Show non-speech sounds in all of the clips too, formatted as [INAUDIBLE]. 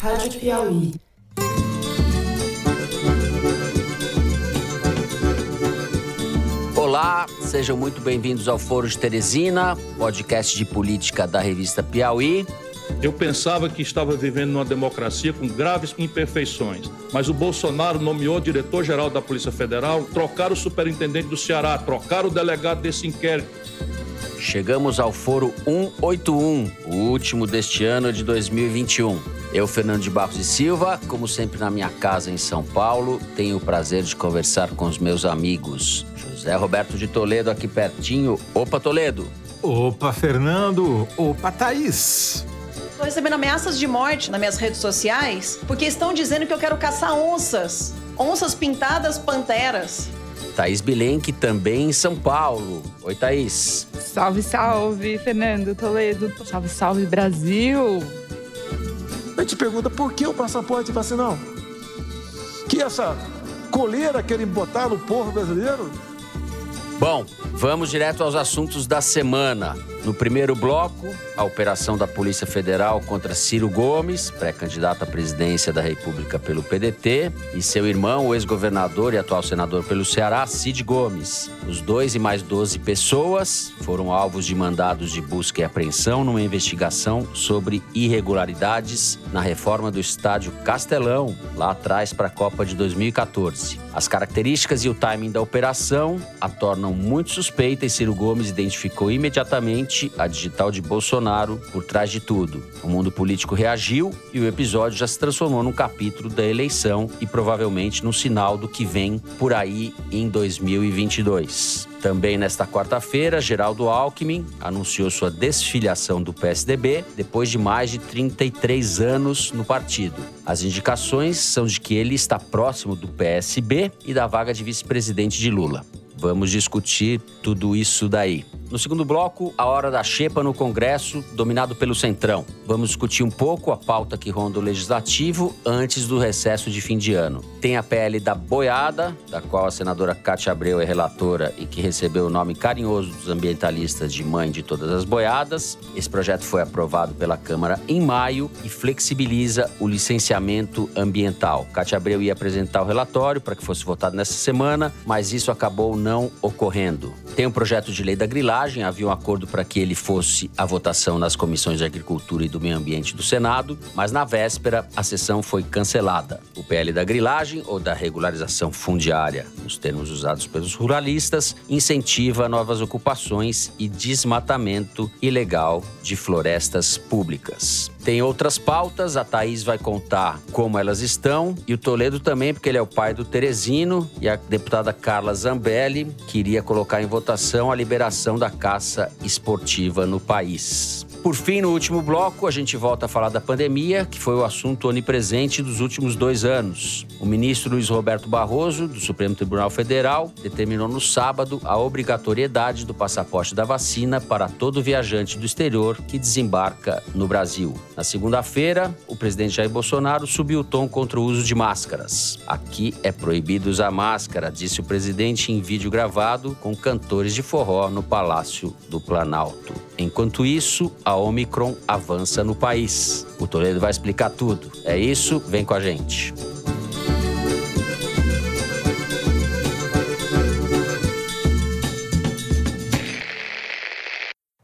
Rádio Piauí. Olá, sejam muito bem-vindos ao Foro de Teresina, podcast de política da revista Piauí. Eu pensava que estava vivendo numa democracia com graves imperfeições, mas o Bolsonaro nomeou diretor-geral da Polícia Federal, trocaram o superintendente do Ceará, trocaram o delegado desse inquérito. Chegamos ao Foro 181, o último deste ano de 2021. Eu, Fernando de Barros e Silva, como sempre na minha casa em São Paulo, tenho o prazer de conversar com os meus amigos. José Roberto de Toledo, aqui pertinho. Opa, Toledo! Opa, Fernando! Opa, Thaís! Estou recebendo ameaças de morte nas minhas redes sociais porque estão dizendo que eu quero caçar onças. Onças pintadas panteras. Thaís Bilenque, também em São Paulo. Oi, Thaís. Salve, salve, Fernando Toledo. Salve, salve, Brasil. A gente pergunta por que o passaporte vacinal? Que essa coleira querem botar no povo brasileiro? Bom, vamos direto aos assuntos da semana. No primeiro bloco, a operação da Polícia Federal contra Ciro Gomes, pré-candidato à presidência da República pelo PDT, e seu irmão, o ex-governador e atual senador pelo Ceará, Cid Gomes. Os dois e mais 12 pessoas foram alvos de mandados de busca e apreensão numa investigação sobre irregularidades na reforma do estádio Castelão, lá atrás para a Copa de 2014. As características e o timing da operação a tornam muito suspeita e Ciro Gomes identificou imediatamente a digital de Bolsonaro por trás de tudo. O mundo político reagiu e o episódio já se transformou num capítulo da eleição e provavelmente num sinal do que vem por aí em 2022. Também nesta quarta-feira, Geraldo Alckmin anunciou sua desfiliação do PSDB depois de mais de 33 anos no partido. As indicações são de que ele está próximo do PSB e da vaga de vice-presidente de Lula. Vamos discutir tudo isso daí. No segundo bloco, a hora da xepa no Congresso, dominado pelo Centrão. Vamos discutir um pouco a pauta que ronda o Legislativo antes do recesso de fim de ano. Tem a PL da boiada, da qual a senadora Cátia Abreu é relatora e que recebeu o nome carinhoso dos ambientalistas de mãe de todas as boiadas. Esse projeto foi aprovado pela Câmara em maio e flexibiliza o licenciamento ambiental. Cátia Abreu ia apresentar o relatório para que fosse votado nessa semana, mas isso acabou não ocorrendo. Tem um projeto de lei da grilagem havia um acordo para que ele fosse à votação nas comissões de Agricultura e do Meio Ambiente do Senado, mas na véspera a sessão foi cancelada. O PL da grilagem, ou da regularização fundiária, nos termos usados pelos ruralistas, incentiva novas ocupações e desmatamento ilegal de florestas públicas. Tem outras pautas, a Thaís vai contar como elas estão, e o Toledo também, porque ele é o pai do Teresino, e a deputada Carla Zambelli queria colocar em votação a liberação da caça esportiva no país. Por fim, no último bloco, a gente volta a falar da pandemia, que foi o assunto onipresente dos últimos dois anos. O ministro Luiz Roberto Barroso, do Supremo Tribunal Federal, determinou no sábado a obrigatoriedade do passaporte da vacina para todo viajante do exterior que desembarca no Brasil. Na segunda-feira, o presidente Jair Bolsonaro subiu o tom contra o uso de máscaras. Aqui é proibido usar máscara, disse o presidente em vídeo gravado com cantores de forró no Palácio do Planalto. Enquanto isso, a Omicron avança no país. O Toledo vai explicar tudo. É isso, vem com a gente.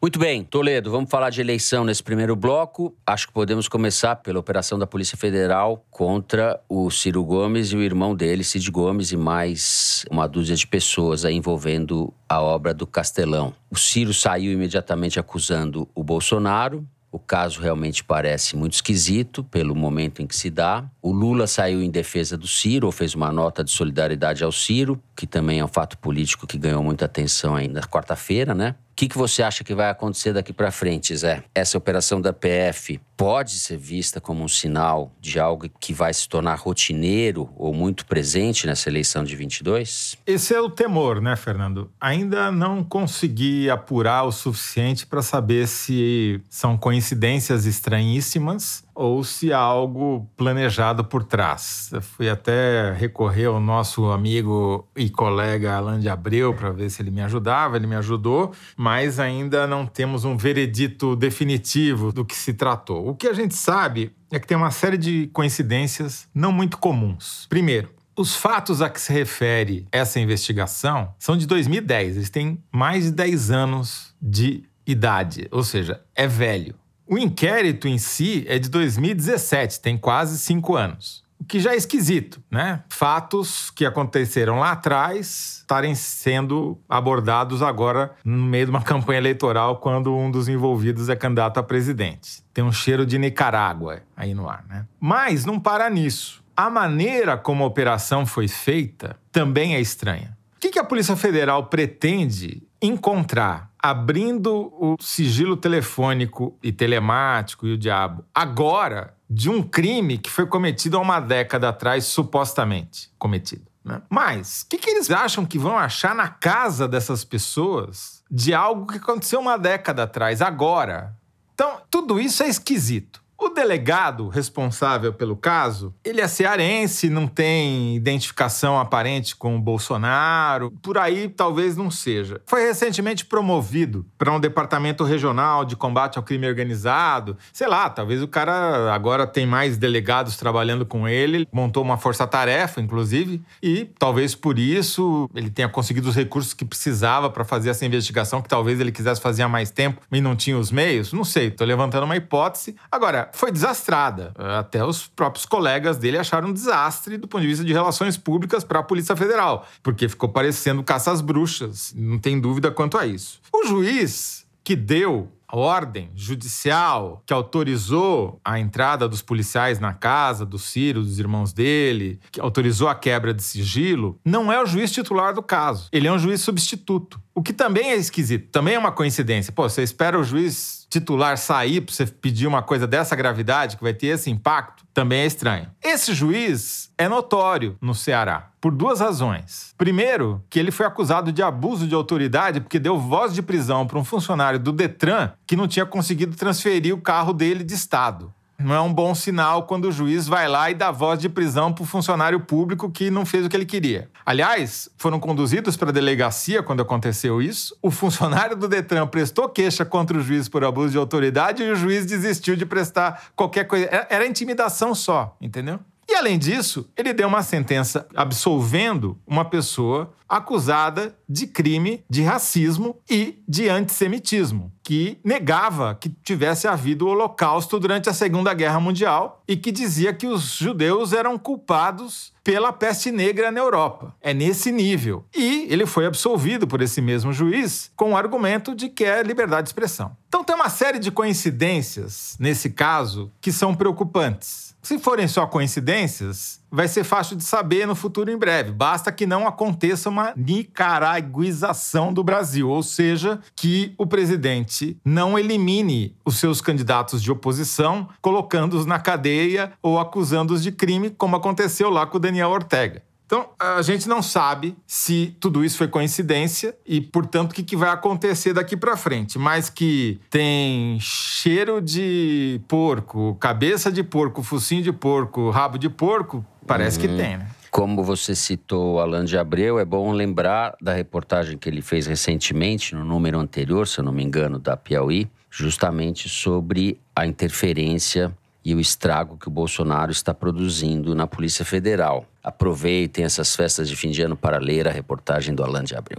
Muito bem, Toledo, vamos falar de eleição nesse primeiro bloco. Acho que podemos começar pela operação da Polícia Federal contra o Ciro Gomes e o irmão dele, Cid Gomes, e mais uma dúzia de pessoas envolvendo a obra do Castelão. O Ciro saiu imediatamente acusando o Bolsonaro. O caso realmente parece muito esquisito pelo momento em que se dá. O Lula saiu em defesa do Ciro, ou fez uma nota de solidariedade ao Ciro, que também é um fato político que ganhou muita atenção ainda quarta-feira, né? O que, que você acha que vai acontecer daqui para frente, Zé? Essa operação da PF pode ser vista como um sinal de algo que vai se tornar rotineiro ou muito presente nessa eleição de 22? Esse é o temor, né, Fernando? Ainda não consegui apurar o suficiente para saber se são coincidências estranhíssimas ou se há algo planejado por trás. Eu fui até recorrer ao nosso amigo e colega Alain de Abreu para ver se ele me ajudava, ele me ajudou, mas ainda não temos um veredito definitivo do que se tratou. O que a gente sabe é que tem uma série de coincidências não muito comuns. Primeiro, os fatos a que se refere essa investigação são de 2010, eles têm mais de 10 anos de idade, ou seja, é velho. O inquérito em si é de 2017, tem quase cinco anos. O que já é esquisito, né? Fatos que aconteceram lá atrás estarem sendo abordados agora no meio de uma [LAUGHS] campanha eleitoral quando um dos envolvidos é candidato a presidente. Tem um cheiro de Nicarágua aí no ar, né? Mas não para nisso. A maneira como a operação foi feita também é estranha. O que, a Polícia Federal pretende encontrar abrindo o sigilo telefônico e telemático e o diabo agora de um crime que foi cometido há uma década atrás, supostamente cometido? Né? Mas o que, que eles acham que vão achar na casa dessas pessoas de algo que aconteceu uma década atrás, agora? Então, tudo isso é esquisito. O delegado responsável pelo caso, ele é cearense, não tem identificação aparente com o Bolsonaro, por aí talvez não seja. Foi recentemente promovido para um departamento regional de combate ao crime organizado. Sei lá, talvez o cara agora tem mais delegados trabalhando com ele, montou uma força-tarefa, inclusive, e talvez por isso ele tenha conseguido os recursos que precisava para fazer essa investigação, que talvez ele quisesse fazer há mais tempo e não tinha os meios. Não sei, estou levantando uma hipótese. Agora, foi desastrada. Até os próprios colegas dele acharam um desastre do ponto de vista de relações públicas para a Polícia Federal, porque ficou parecendo caça às bruxas, não tem dúvida quanto a isso. O juiz que deu a ordem judicial que autorizou a entrada dos policiais na casa do Ciro, dos irmãos dele, que autorizou a quebra de sigilo, não é o juiz titular do caso. Ele é um juiz substituto. O que também é esquisito, também é uma coincidência. Pô, você espera o juiz titular sair para você pedir uma coisa dessa gravidade, que vai ter esse impacto, também é estranho. Esse juiz é notório no Ceará, por duas razões. Primeiro, que ele foi acusado de abuso de autoridade porque deu voz de prisão para um funcionário do Detran que não tinha conseguido transferir o carro dele de estado. Não é um bom sinal quando o juiz vai lá e dá voz de prisão para o funcionário público que não fez o que ele queria. Aliás, foram conduzidos para a delegacia quando aconteceu isso. O funcionário do Detran prestou queixa contra o juiz por abuso de autoridade e o juiz desistiu de prestar qualquer coisa. Era intimidação só, entendeu? E além disso, ele deu uma sentença absolvendo uma pessoa acusada de crime de racismo e de antissemitismo, que negava que tivesse havido o Holocausto durante a Segunda Guerra Mundial e que dizia que os judeus eram culpados pela peste negra na Europa. É nesse nível. E ele foi absolvido por esse mesmo juiz com o argumento de que é liberdade de expressão. Então tem uma série de coincidências nesse caso que são preocupantes. Se forem só coincidências, vai ser fácil de saber no futuro em breve. Basta que não aconteça uma nicaraguização do Brasil, ou seja, que o presidente não elimine os seus candidatos de oposição, colocando-os na cadeia ou acusando-os de crime, como aconteceu lá com o Daniel Ortega. Então, a gente não sabe se tudo isso foi coincidência e, portanto, o que, que vai acontecer daqui para frente. Mas que tem cheiro de porco, cabeça de porco, focinho de porco, rabo de porco, parece uhum. que tem, né? Como você citou Alan de Abreu, é bom lembrar da reportagem que ele fez recentemente, no número anterior, se eu não me engano, da Piauí, justamente sobre a interferência e o estrago que o Bolsonaro está produzindo na Polícia Federal. Aproveitem essas festas de fim de ano para ler a reportagem do Alan de Abreu.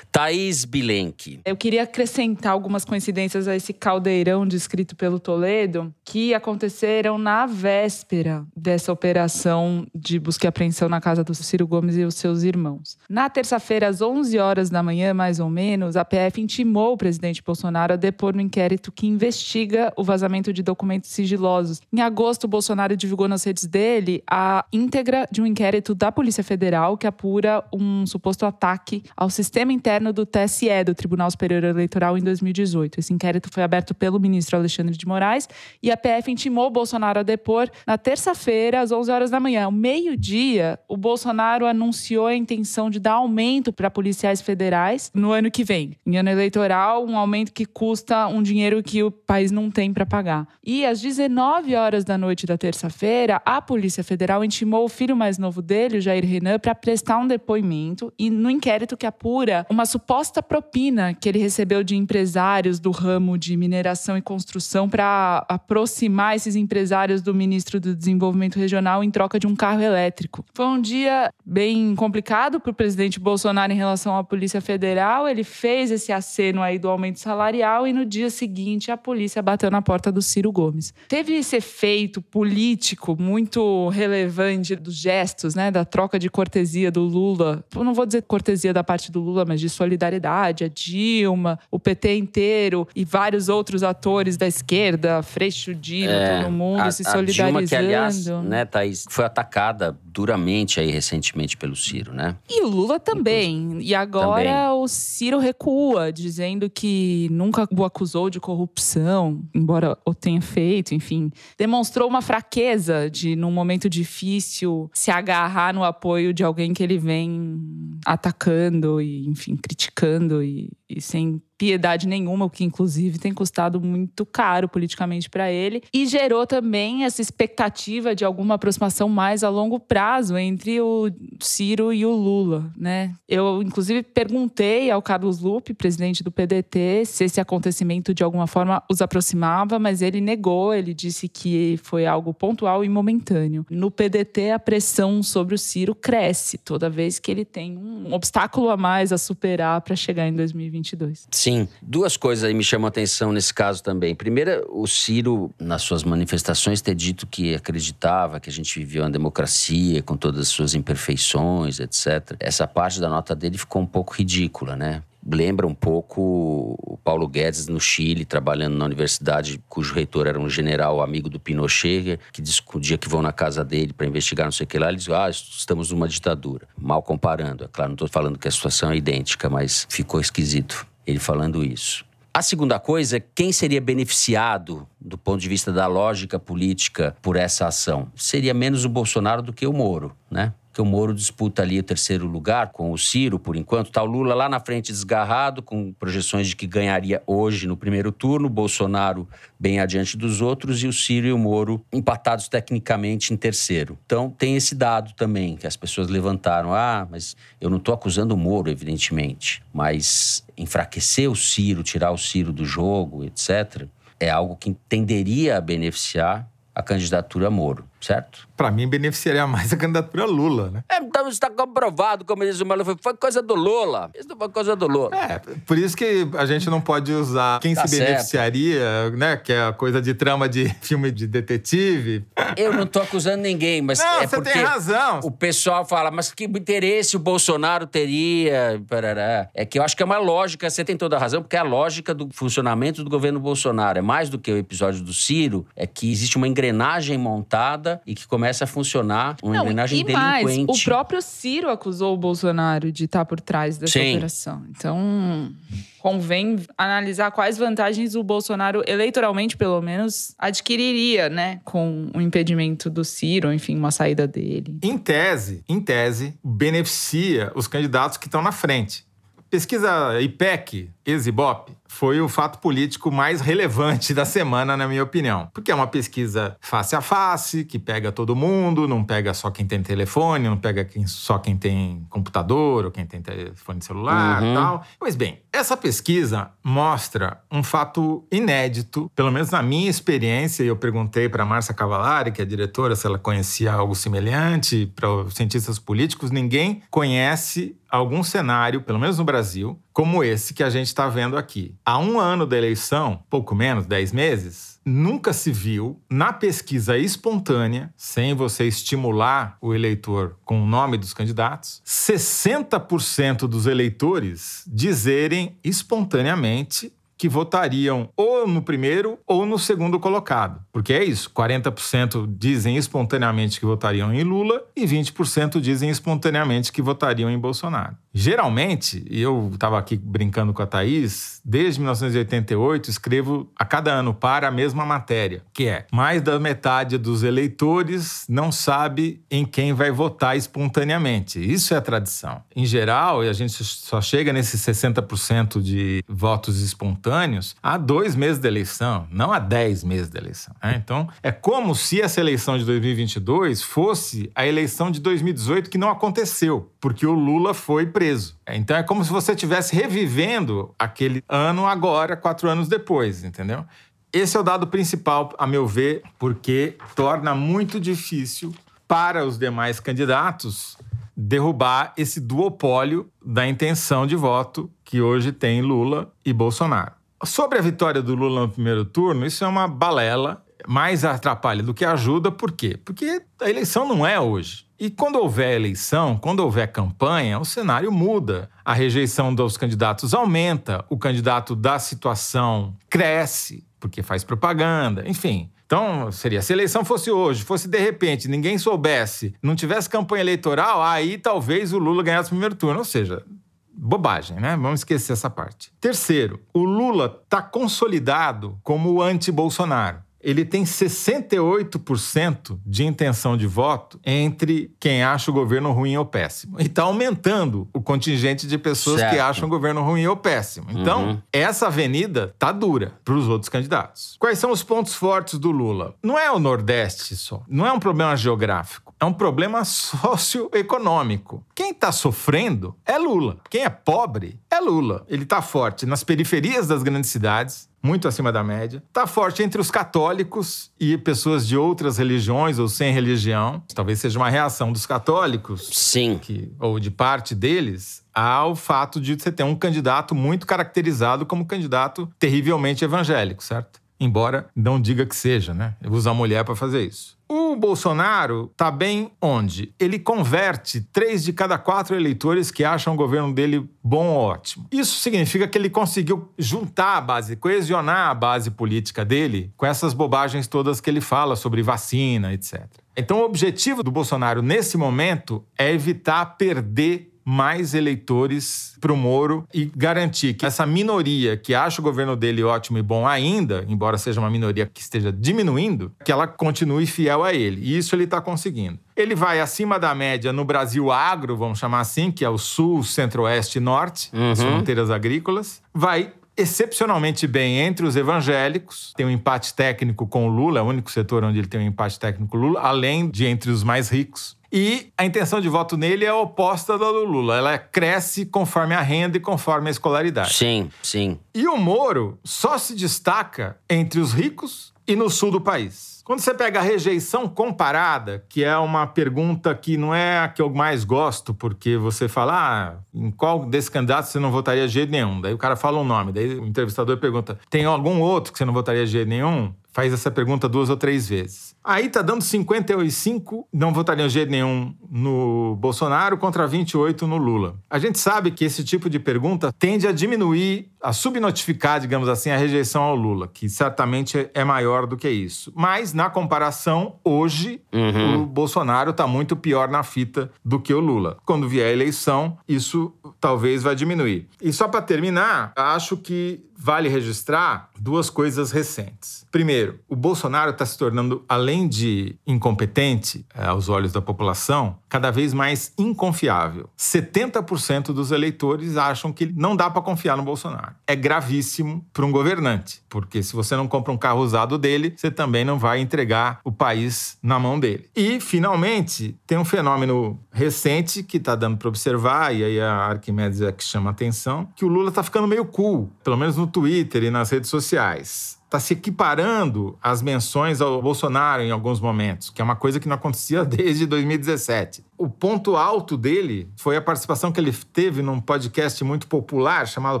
Thaís Bilenque. Eu queria acrescentar algumas coincidências a esse caldeirão descrito pelo Toledo, que aconteceram na véspera dessa operação de busca e apreensão na casa do Ciro Gomes e os seus irmãos. Na terça-feira, às 11 horas da manhã, mais ou menos, a PF intimou o presidente Bolsonaro a depor no inquérito que investiga o vazamento de documentos sigilosos. Em agosto, Bolsonaro divulgou nas redes dele a íntegra de um inquérito inquérito da Polícia Federal que apura um suposto ataque ao sistema interno do TSE, do Tribunal Superior Eleitoral, em 2018. Esse inquérito foi aberto pelo ministro Alexandre de Moraes e a PF intimou Bolsonaro a depor na terça-feira, às 11 horas da manhã. Ao meio-dia, o Bolsonaro anunciou a intenção de dar aumento para policiais federais no ano que vem. Em ano eleitoral, um aumento que custa um dinheiro que o país não tem para pagar. E às 19 horas da noite da terça-feira, a Polícia Federal intimou o filho mais novo alvo dele, o Jair Renan, para prestar um depoimento e no inquérito que apura uma suposta propina que ele recebeu de empresários do ramo de mineração e construção para aproximar esses empresários do ministro do Desenvolvimento Regional em troca de um carro elétrico. Foi um dia bem complicado para o presidente Bolsonaro em relação à Polícia Federal. Ele fez esse aceno aí do aumento salarial e no dia seguinte a polícia bateu na porta do Ciro Gomes. Teve esse efeito político muito relevante dos gestos, né, da troca de cortesia do Lula. Eu não vou dizer cortesia da parte do Lula, mas de solidariedade, a Dilma, o PT inteiro e vários outros atores da esquerda, Freixo Dino, é, todo mundo a, se solidarizando. A Dilma, que, aliás, né, Thaís, foi atacada duramente aí recentemente pelo Ciro, né? E o Lula também. E agora também. o Ciro recua, dizendo que nunca o acusou de corrupção, embora o tenha feito, enfim. Demonstrou uma fraqueza de, num momento difícil, se agarrar no apoio de alguém que ele vem atacando e, enfim, criticando e, e sem piedade nenhuma, o que inclusive tem custado muito caro politicamente para ele, e gerou também essa expectativa de alguma aproximação mais a longo prazo entre o Ciro e o Lula, né? Eu inclusive perguntei ao Carlos Lupe, presidente do PDT, se esse acontecimento de alguma forma os aproximava, mas ele negou, ele disse que foi algo pontual e momentâneo. No PDT a pressão sobre o Ciro cresce toda vez que ele tem um obstáculo a mais a superar para chegar em 2022. Sim, duas coisas aí me chamam a atenção nesse caso também. Primeira, o Ciro, nas suas manifestações, ter dito que acreditava que a gente vivia uma democracia com todas as suas imperfeições, etc. Essa parte da nota dele ficou um pouco ridícula, né? lembra um pouco o Paulo Guedes no Chile, trabalhando na universidade, cujo reitor era um general amigo do Pinochet, que diz que o dia que vão na casa dele para investigar não sei o que lá, eles dizem, ah, estamos numa ditadura. Mal comparando, é claro, não estou falando que a situação é idêntica, mas ficou esquisito ele falando isso. A segunda coisa, quem seria beneficiado do ponto de vista da lógica política por essa ação? Seria menos o Bolsonaro do que o Moro, né? Que o Moro disputa ali o terceiro lugar com o Ciro, por enquanto. Está o Lula lá na frente desgarrado, com projeções de que ganharia hoje no primeiro turno, Bolsonaro bem adiante dos outros e o Ciro e o Moro empatados tecnicamente em terceiro. Então tem esse dado também que as pessoas levantaram. Ah, mas eu não estou acusando o Moro, evidentemente, mas enfraquecer o Ciro, tirar o Ciro do jogo, etc., é algo que tenderia a beneficiar a candidatura Moro certo? Para mim, beneficiaria mais a candidatura Lula, né? É, então está comprovado, como diz o Malu, foi coisa do Lula. Isso não foi coisa do Lula. É, por isso que a gente não pode usar quem tá se certo. beneficiaria, né? Que é a coisa de trama de [LAUGHS] filme de detetive. Eu não tô acusando ninguém, mas não, é você tem razão. o pessoal fala, mas que interesse o Bolsonaro teria? Parará. É que eu acho que é uma lógica, você tem toda a razão, porque é a lógica do funcionamento do governo Bolsonaro. É mais do que o episódio do Ciro, é que existe uma engrenagem montada e que começa a funcionar uma Não, engrenagem e delinquente. Mais, o próprio Ciro acusou o Bolsonaro de estar por trás dessa Sim. operação. Então, convém analisar quais vantagens o Bolsonaro, eleitoralmente pelo menos, adquiriria, né, com o impedimento do Ciro, enfim, uma saída dele. Em tese, em tese, beneficia os candidatos que estão na frente. Pesquisa IPEC, Exibop, foi o fato político mais relevante da semana, na minha opinião. Porque é uma pesquisa face a face, que pega todo mundo, não pega só quem tem telefone, não pega quem, só quem tem computador ou quem tem telefone celular e uhum. tal. Pois bem, essa pesquisa mostra um fato inédito, pelo menos na minha experiência, e eu perguntei para Márcia Cavalari, que é diretora, se ela conhecia algo semelhante para os cientistas políticos, ninguém conhece algum cenário, pelo menos no Brasil, como esse que a gente está vendo aqui. Há um ano da eleição, pouco menos, 10 meses, nunca se viu na pesquisa espontânea, sem você estimular o eleitor com o nome dos candidatos, 60% dos eleitores dizerem espontaneamente que votariam ou no primeiro ou no segundo colocado. Porque é isso, 40% dizem espontaneamente que votariam em Lula e 20% dizem espontaneamente que votariam em Bolsonaro. Geralmente, e eu estava aqui brincando com a Thaís, desde 1988 escrevo a cada ano para a mesma matéria, que é mais da metade dos eleitores não sabe em quem vai votar espontaneamente. Isso é tradição. Em geral, e a gente só chega nesses 60% de votos espontâneos há dois meses da eleição, não há dez meses da eleição. Né? Então, é como se essa eleição de 2022 fosse a eleição de 2018 que não aconteceu, porque o Lula foi preso preso. Então é como se você estivesse revivendo aquele ano agora, quatro anos depois, entendeu? Esse é o dado principal, a meu ver, porque torna muito difícil para os demais candidatos derrubar esse duopólio da intenção de voto que hoje tem Lula e Bolsonaro. Sobre a vitória do Lula no primeiro turno, isso é uma balela, mais atrapalha do que ajuda, por quê? Porque a eleição não é hoje. E quando houver eleição, quando houver campanha, o cenário muda. A rejeição dos candidatos aumenta, o candidato da situação cresce, porque faz propaganda, enfim. Então, seria se a eleição fosse hoje, fosse de repente, ninguém soubesse, não tivesse campanha eleitoral, aí talvez o Lula ganhasse o primeiro turno. Ou seja, bobagem, né? Vamos esquecer essa parte. Terceiro, o Lula está consolidado como anti-Bolsonaro ele tem 68% de intenção de voto entre quem acha o governo ruim ou péssimo. E está aumentando o contingente de pessoas certo. que acham o governo ruim ou péssimo. Então, uhum. essa avenida tá dura para os outros candidatos. Quais são os pontos fortes do Lula? Não é o Nordeste só, não é um problema geográfico, é um problema [LAUGHS] socioeconômico. Quem está sofrendo é Lula. Quem é pobre é Lula. Ele está forte nas periferias das grandes cidades, muito acima da média. Está forte entre os católicos e pessoas de outras religiões ou sem religião. Talvez seja uma reação dos católicos. Sim. Que, ou de parte deles ao fato de você ter um candidato muito caracterizado como candidato terrivelmente evangélico, certo? Embora não diga que seja, né? Usa a mulher para fazer isso. O Bolsonaro está bem onde? Ele converte três de cada quatro eleitores que acham o governo dele bom ou ótimo. Isso significa que ele conseguiu juntar a base, coesionar a base política dele com essas bobagens todas que ele fala sobre vacina, etc. Então, o objetivo do Bolsonaro nesse momento é evitar perder mais eleitores para o Moro e garantir que essa minoria que acha o governo dele ótimo e bom ainda, embora seja uma minoria que esteja diminuindo, que ela continue fiel a ele. E isso ele está conseguindo. Ele vai acima da média no Brasil agro, vamos chamar assim, que é o sul, centro-oeste e norte, uhum. as fronteiras agrícolas. Vai excepcionalmente bem entre os evangélicos, tem um empate técnico com o Lula, é o único setor onde ele tem um empate técnico com o Lula, além de entre os mais ricos. E a intenção de voto nele é oposta da do Lula. Ela cresce conforme a renda e conforme a escolaridade. Sim, sim. E o Moro só se destaca entre os ricos e no sul do país. Quando você pega a rejeição comparada, que é uma pergunta que não é a que eu mais gosto, porque você fala, ah, em qual desse candidato você não votaria de jeito nenhum? Daí o cara fala um nome, daí o entrevistador pergunta, tem algum outro que você não votaria de jeito nenhum? Faz essa pergunta duas ou três vezes. Aí tá dando 55, não votariam de jeito nenhum no Bolsonaro contra 28 no Lula. A gente sabe que esse tipo de pergunta tende a diminuir, a subnotificar, digamos assim, a rejeição ao Lula, que certamente é maior do que isso. Mas, na comparação, hoje, uhum. o Bolsonaro tá muito pior na fita do que o Lula. Quando vier a eleição, isso talvez vai diminuir. E só para terminar, acho que vale registrar duas coisas recentes. Primeiro, o Bolsonaro está se tornando, além de incompetente é, aos olhos da população, cada vez mais inconfiável. 70% dos eleitores acham que não dá para confiar no Bolsonaro. É gravíssimo para um governante, porque se você não compra um carro usado dele, você também não vai entregar o país na mão dele. E, finalmente, tem um fenômeno recente que está dando para observar, e aí a Arquimedes é que chama a atenção, que o Lula está ficando meio cool, pelo menos no Twitter e nas redes sociais está se equiparando às menções ao Bolsonaro em alguns momentos, que é uma coisa que não acontecia [LAUGHS] desde 2017. O ponto alto dele foi a participação que ele teve num podcast muito popular chamado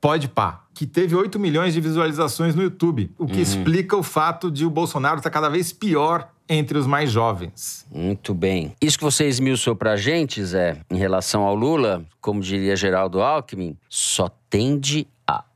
Podpah, que teve 8 milhões de visualizações no YouTube, o que uhum. explica o fato de o Bolsonaro estar tá cada vez pior entre os mais jovens. Muito bem. Isso que você esmiuçou pra gente, Zé, em relação ao Lula, como diria Geraldo Alckmin, só tende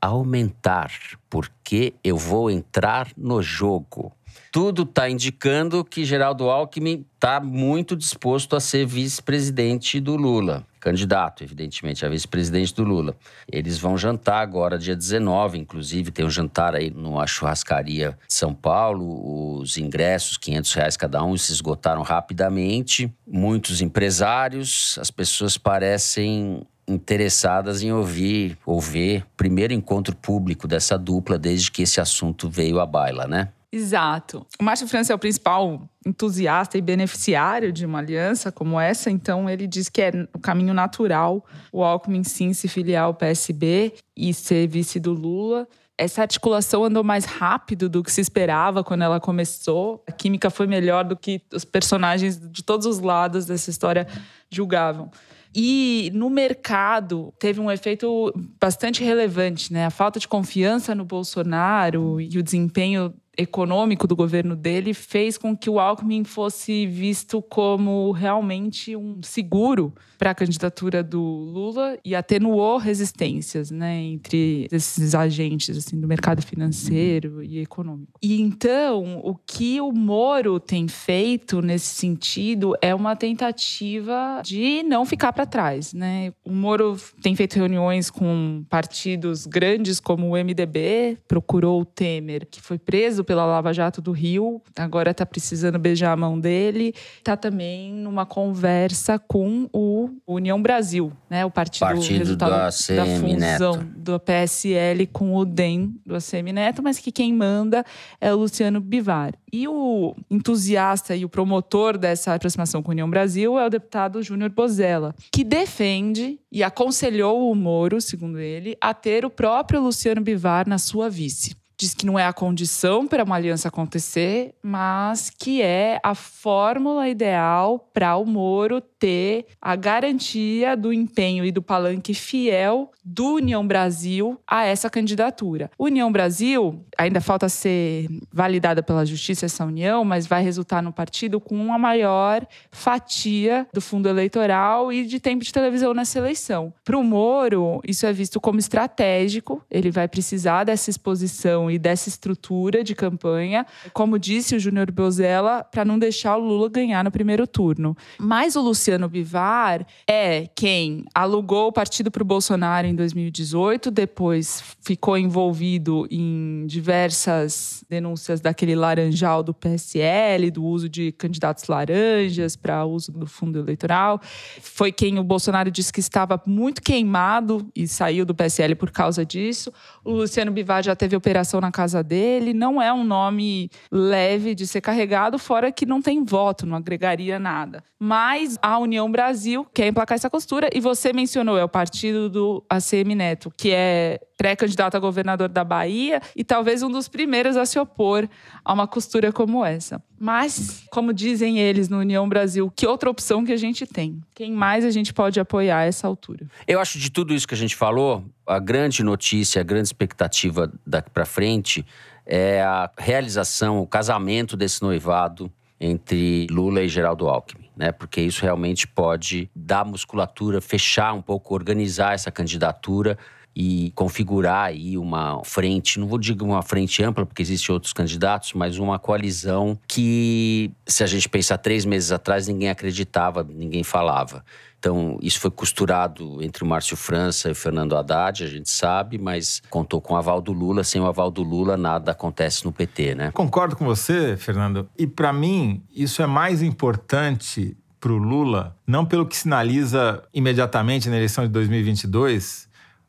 a aumentar, porque eu vou entrar no jogo. tudo está indicando que Geraldo Alckmin está muito disposto a ser vice-presidente do Lula. Candidato, evidentemente, a vice-presidente do Lula. Eles vão jantar agora, dia 19, inclusive, tem um jantar aí numa churrascaria de São Paulo. Os ingressos, 500 reais cada um, se esgotaram rapidamente. Muitos empresários, as pessoas parecem interessadas em ouvir ou ver primeiro encontro público dessa dupla desde que esse assunto veio à baila, né? Exato. O Márcio França é o principal entusiasta e beneficiário de uma aliança como essa, então ele diz que é o caminho natural o Alckmin sim se filiar ao PSB e ser vice do Lula. Essa articulação andou mais rápido do que se esperava quando ela começou. A química foi melhor do que os personagens de todos os lados dessa história julgavam. E no mercado teve um efeito bastante relevante, né? A falta de confiança no Bolsonaro e o desempenho econômico do governo dele fez com que o Alckmin fosse visto como realmente um seguro para a candidatura do Lula e atenuou resistências, né, entre esses agentes assim do mercado financeiro e econômico. E então, o que o Moro tem feito nesse sentido é uma tentativa de não ficar para trás, né? O Moro tem feito reuniões com partidos grandes como o MDB, procurou o Temer, que foi preso pela Lava Jato do Rio, agora está precisando beijar a mão dele, está também numa conversa com o União Brasil, né? O partido, partido resultado da, da fusão Neto. do PSL com o DEM do ACM Neto, mas que quem manda é o Luciano Bivar. E o entusiasta e o promotor dessa aproximação com a União Brasil é o deputado Júnior Bozella, que defende e aconselhou o Moro, segundo ele, a ter o próprio Luciano Bivar na sua vice diz que não é a condição para uma aliança acontecer, mas que é a fórmula ideal para o Moro ter a garantia do empenho e do palanque fiel do União Brasil a essa candidatura. União Brasil ainda falta ser validada pela justiça essa união, mas vai resultar no partido com uma maior fatia do fundo eleitoral e de tempo de televisão nessa eleição. Para o Moro, isso é visto como estratégico, ele vai precisar dessa exposição e dessa estrutura de campanha, como disse o Júnior Bozella, para não deixar o Lula ganhar no primeiro turno. Mas o Luciano Bivar é quem alugou o partido para o Bolsonaro em 2018, depois ficou envolvido em diversas denúncias daquele laranjal do PSL, do uso de candidatos laranjas para uso do fundo eleitoral. Foi quem o Bolsonaro disse que estava muito queimado e saiu do PSL por causa disso. O Luciano Bivar já teve operação na casa dele. Não é um nome leve de ser carregado, fora que não tem voto, não agregaria nada. Mas a União Brasil quer emplacar essa costura. E você mencionou, é o partido do ACM Neto, que é pré-candidato a governador da Bahia e talvez um dos primeiros a se opor a uma costura como essa. Mas, como dizem eles no União Brasil, que outra opção que a gente tem? Quem mais a gente pode apoiar a essa altura? Eu acho de tudo isso que a gente falou, a grande notícia, a grande expectativa daqui para frente é a realização, o casamento desse noivado entre Lula e Geraldo Alckmin, né? Porque isso realmente pode dar musculatura, fechar um pouco, organizar essa candidatura e configurar aí uma frente, não vou dizer uma frente ampla, porque existem outros candidatos, mas uma coalizão que, se a gente pensar três meses atrás, ninguém acreditava, ninguém falava. Então, isso foi costurado entre o Márcio França e o Fernando Haddad, a gente sabe, mas contou com o aval do Lula. Sem o aval do Lula, nada acontece no PT, né? Concordo com você, Fernando. E para mim, isso é mais importante para o Lula, não pelo que sinaliza imediatamente na eleição de 2022,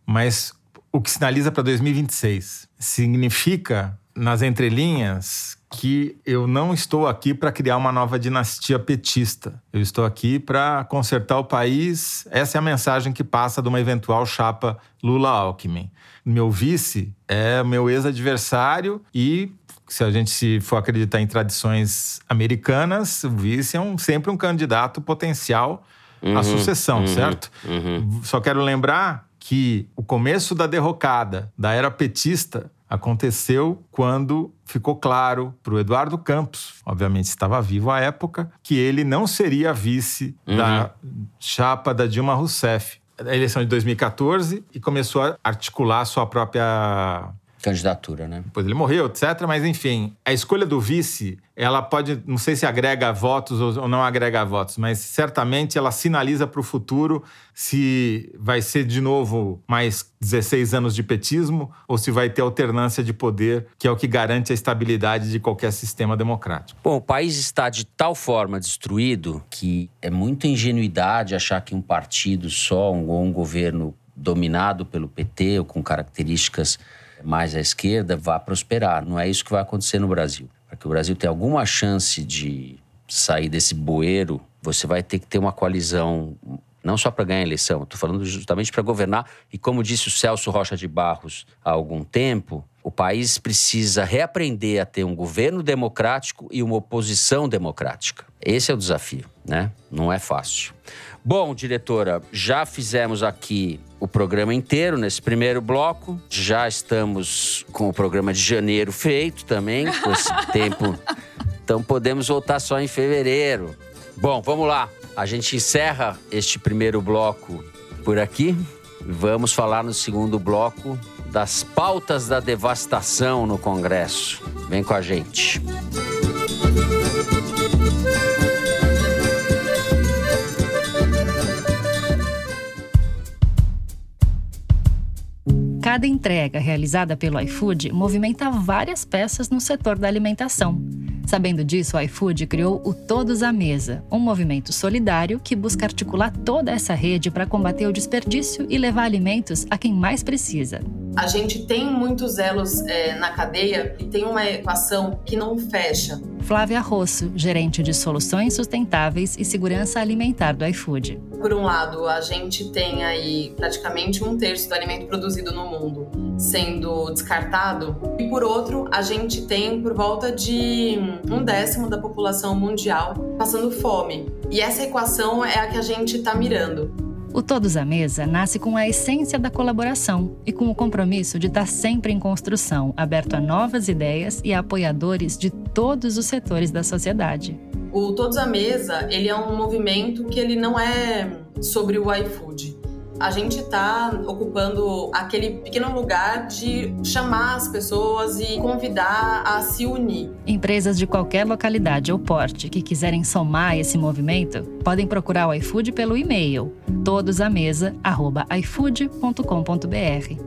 mas o que sinaliza para 2026. Significa, nas entrelinhas, que eu não estou aqui para criar uma nova dinastia petista. Eu estou aqui para consertar o país. Essa é a mensagem que passa de uma eventual chapa Lula-Alckmin. Meu vice é meu ex-adversário e se a gente for acreditar em tradições americanas, o vice é um, sempre um candidato potencial à sucessão, uhum, certo? uhum. Só quero lembrar que o começo da derrocada da era petista aconteceu quando ficou claro para o Eduardo Campos, obviamente estava vivo à época, que ele não seria vice da chapa da Dilma Rousseff. A eleição de 2014 e começou a articular sua própria candidatura, né? Depois ele morreu, etc. Mas, enfim, a escolha do vice, ela pode, não sei se agrega votos ou não agrega votos, mas certamente ela sinaliza para o futuro se vai ser de novo mais 16 anos de petismo ou se vai ter alternância de poder, que é o que garante a estabilidade de qualquer sistema democrático. Bom, o país está de tal forma destruído que é muita ingenuidade achar que um partido só, um, um governo dominado pelo PT ou com características mais à esquerda vá prosperar. Não é isso que vai acontecer no Brasil. Para que o Brasil tenha alguma chance de sair desse bueiro, você vai ter que ter uma coalizão não só para ganhar a eleição, estou falando justamente para governar. E como disse o Celso Rocha de Barros há algum tempo, o país precisa reaprender a ter um governo democrático e uma oposição democrática. Esse é o desafio, né? Não é fácil. Bom, diretora, já fizemos aqui o programa inteiro nesse primeiro bloco. Já estamos com o programa de janeiro feito também, com esse [LAUGHS] tempo. Então podemos voltar só em fevereiro. Bom, vamos lá. A gente encerra este primeiro bloco por aqui. Vamos falar no segundo bloco das pautas da devastação no Congresso. Vem com a gente. Cada entrega realizada pelo iFood movimenta várias peças no setor da alimentação. Sabendo disso, o iFood criou o Todos à Mesa, um movimento solidário que busca articular toda essa rede para combater o desperdício e levar alimentos a quem mais precisa. A gente tem muitos elos é, na cadeia e tem uma equação que não fecha. Flávia Rosso, gerente de soluções sustentáveis e segurança alimentar do iFood. Por um lado, a gente tem aí praticamente um terço do alimento produzido no mundo sendo descartado, e por outro, a gente tem por volta de um décimo da população mundial passando fome. E essa equação é a que a gente está mirando. O Todos à Mesa nasce com a essência da colaboração e com o compromisso de estar sempre em construção, aberto a novas ideias e a apoiadores de todos os setores da sociedade. O Todos à Mesa, ele é um movimento que ele não é sobre o iFood a gente está ocupando aquele pequeno lugar de chamar as pessoas e convidar a se unir. Empresas de qualquer localidade ou porte que quiserem somar esse movimento podem procurar o iFood pelo e-mail todosamesa@ifood.com.br.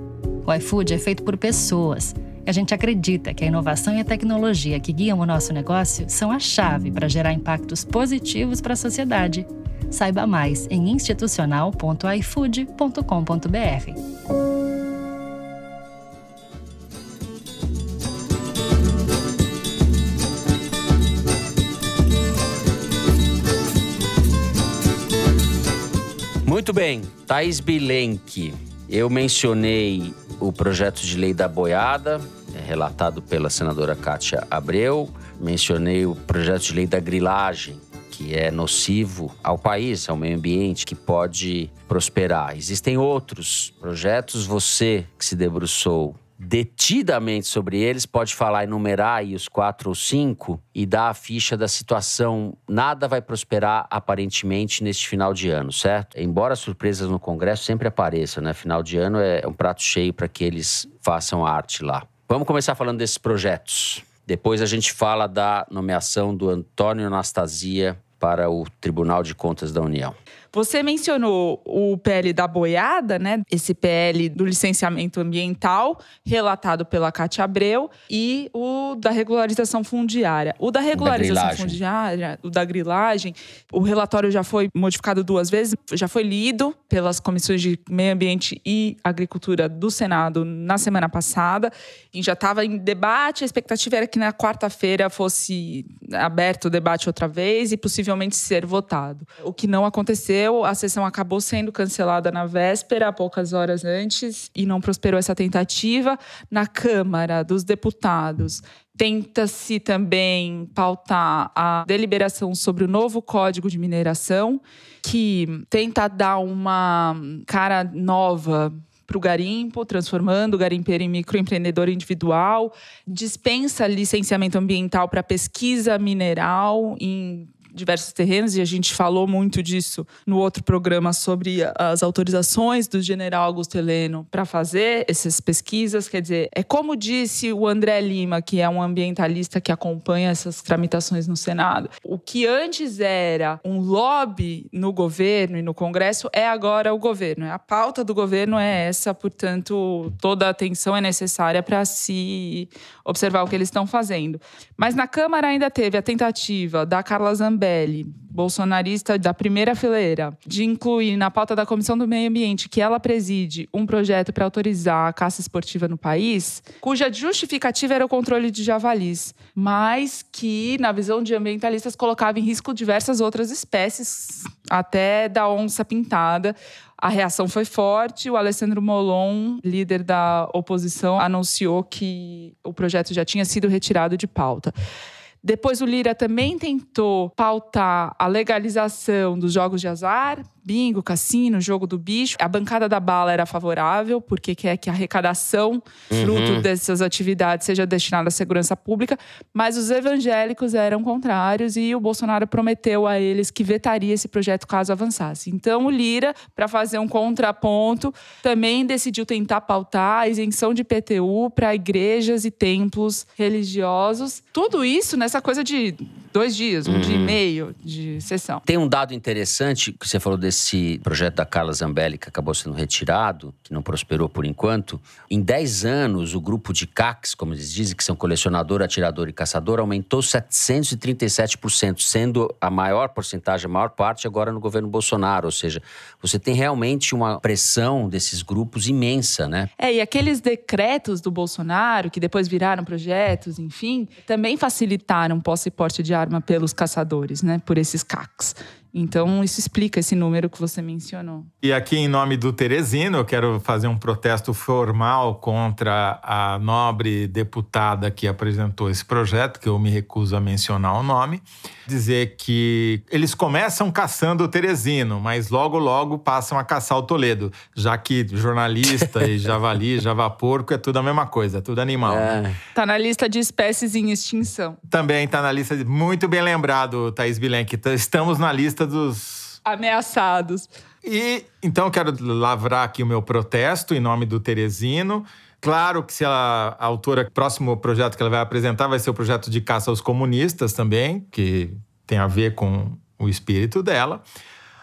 O iFood é feito por pessoas. A gente acredita que a inovação e a tecnologia que guiam o nosso negócio são a chave para gerar impactos positivos para a sociedade. Saiba mais em institucional.ifood.com.br. Muito bem, Thais Bilenque. Eu mencionei o projeto de lei da boiada, é relatado pela senadora Kátia Abreu. Mencionei o projeto de lei da grilagem, que é nocivo ao país, ao meio ambiente, que pode prosperar. Existem outros projetos, você que se debruçou detidamente sobre eles, pode falar, enumerar aí os quatro ou cinco e dar a ficha da situação. Nada vai prosperar aparentemente neste final de ano, certo? Embora surpresas no Congresso sempre apareçam, né? Final de ano é um prato cheio para que eles façam arte lá. Vamos começar falando desses projetos. Depois a gente fala da nomeação do Antônio Anastasia para o Tribunal de Contas da União. Você mencionou o PL da boiada, né? Esse PL do licenciamento ambiental, relatado pela Cátia Abreu, e o da regularização fundiária. O da regularização da fundiária, o da grilagem, o relatório já foi modificado duas vezes, já foi lido pelas comissões de Meio Ambiente e Agricultura do Senado na semana passada, e já estava em debate. A expectativa era que na quarta-feira fosse aberto o debate outra vez e possivelmente ser votado. O que não aconteceu aconteceu, a sessão acabou sendo cancelada na véspera, poucas horas antes, e não prosperou essa tentativa. Na Câmara dos Deputados, tenta-se também pautar a deliberação sobre o novo Código de Mineração, que tenta dar uma cara nova para o garimpo, transformando o garimpeiro em microempreendedor individual, dispensa licenciamento ambiental para pesquisa mineral em diversos terrenos, e a gente falou muito disso no outro programa sobre as autorizações do general Augusto Heleno para fazer essas pesquisas. Quer dizer, é como disse o André Lima, que é um ambientalista que acompanha essas tramitações no Senado, o que antes era um lobby no governo e no Congresso é agora o governo. A pauta do governo é essa, portanto, toda a atenção é necessária para se observar o que eles estão fazendo. Mas na Câmara ainda teve a tentativa da Carla Zambelli, bolsonarista da primeira fileira, de incluir na pauta da Comissão do Meio Ambiente, que ela preside, um projeto para autorizar a caça esportiva no país, cuja justificativa era o controle de javalis, mas que, na visão de ambientalistas, colocava em risco diversas outras espécies, até da onça pintada. A reação foi forte. O Alessandro Molon, líder da oposição, anunciou que o projeto já tinha sido retirado de pauta. Depois o Lira também tentou pautar a legalização dos jogos de azar, bingo, cassino, jogo do bicho. A bancada da bala era favorável, porque quer que a arrecadação fruto Uhum. dessas atividades seja destinada à segurança pública, mas os evangélicos eram contrários e o Bolsonaro prometeu a eles que vetaria esse projeto caso avançasse. Então o Lira, para fazer um contraponto, também decidiu tentar pautar a isenção de PTU para igrejas e templos religiosos. Tudo isso nessa coisa de dois dias, um dia e meio de sessão. Tem um dado interessante que você falou desse projeto da Carla Zambelli que acabou sendo retirado, que não prosperou por enquanto. Em 10 anos, o grupo de CACs, como eles dizem, que são colecionador, atirador e caçador, aumentou 737%, sendo a maior porcentagem, a maior parte agora no governo Bolsonaro. Ou seja, você tem realmente uma pressão desses grupos imensa, né? É, e aqueles decretos do Bolsonaro, que depois viraram projetos, enfim, também facilitaram o posse e porte de arma pelos caçadores, né? Por esses CACs. Então, isso explica esse número que você mencionou. E aqui, em nome do Teresino, eu quero fazer um protesto formal contra a nobre deputada que apresentou esse projeto, que eu me recuso a mencionar o nome. Dizer que eles começam caçando o Teresino, mas logo, logo passam a caçar o Toledo, já que jornalista e [LAUGHS] javali, javaporco é tudo a mesma coisa, é tudo animal. né? Tá na lista de espécies em extinção. Também está na lista, de- muito bem lembrado, Thaís Bilenque, t- estamos na lista dos Ameaçados. E então eu quero lavrar aqui o meu protesto em nome do Teresino. Claro que se a, a autora, próximo projeto que ela vai apresentar vai ser o projeto de caça aos comunistas também, que tem a ver com o espírito dela.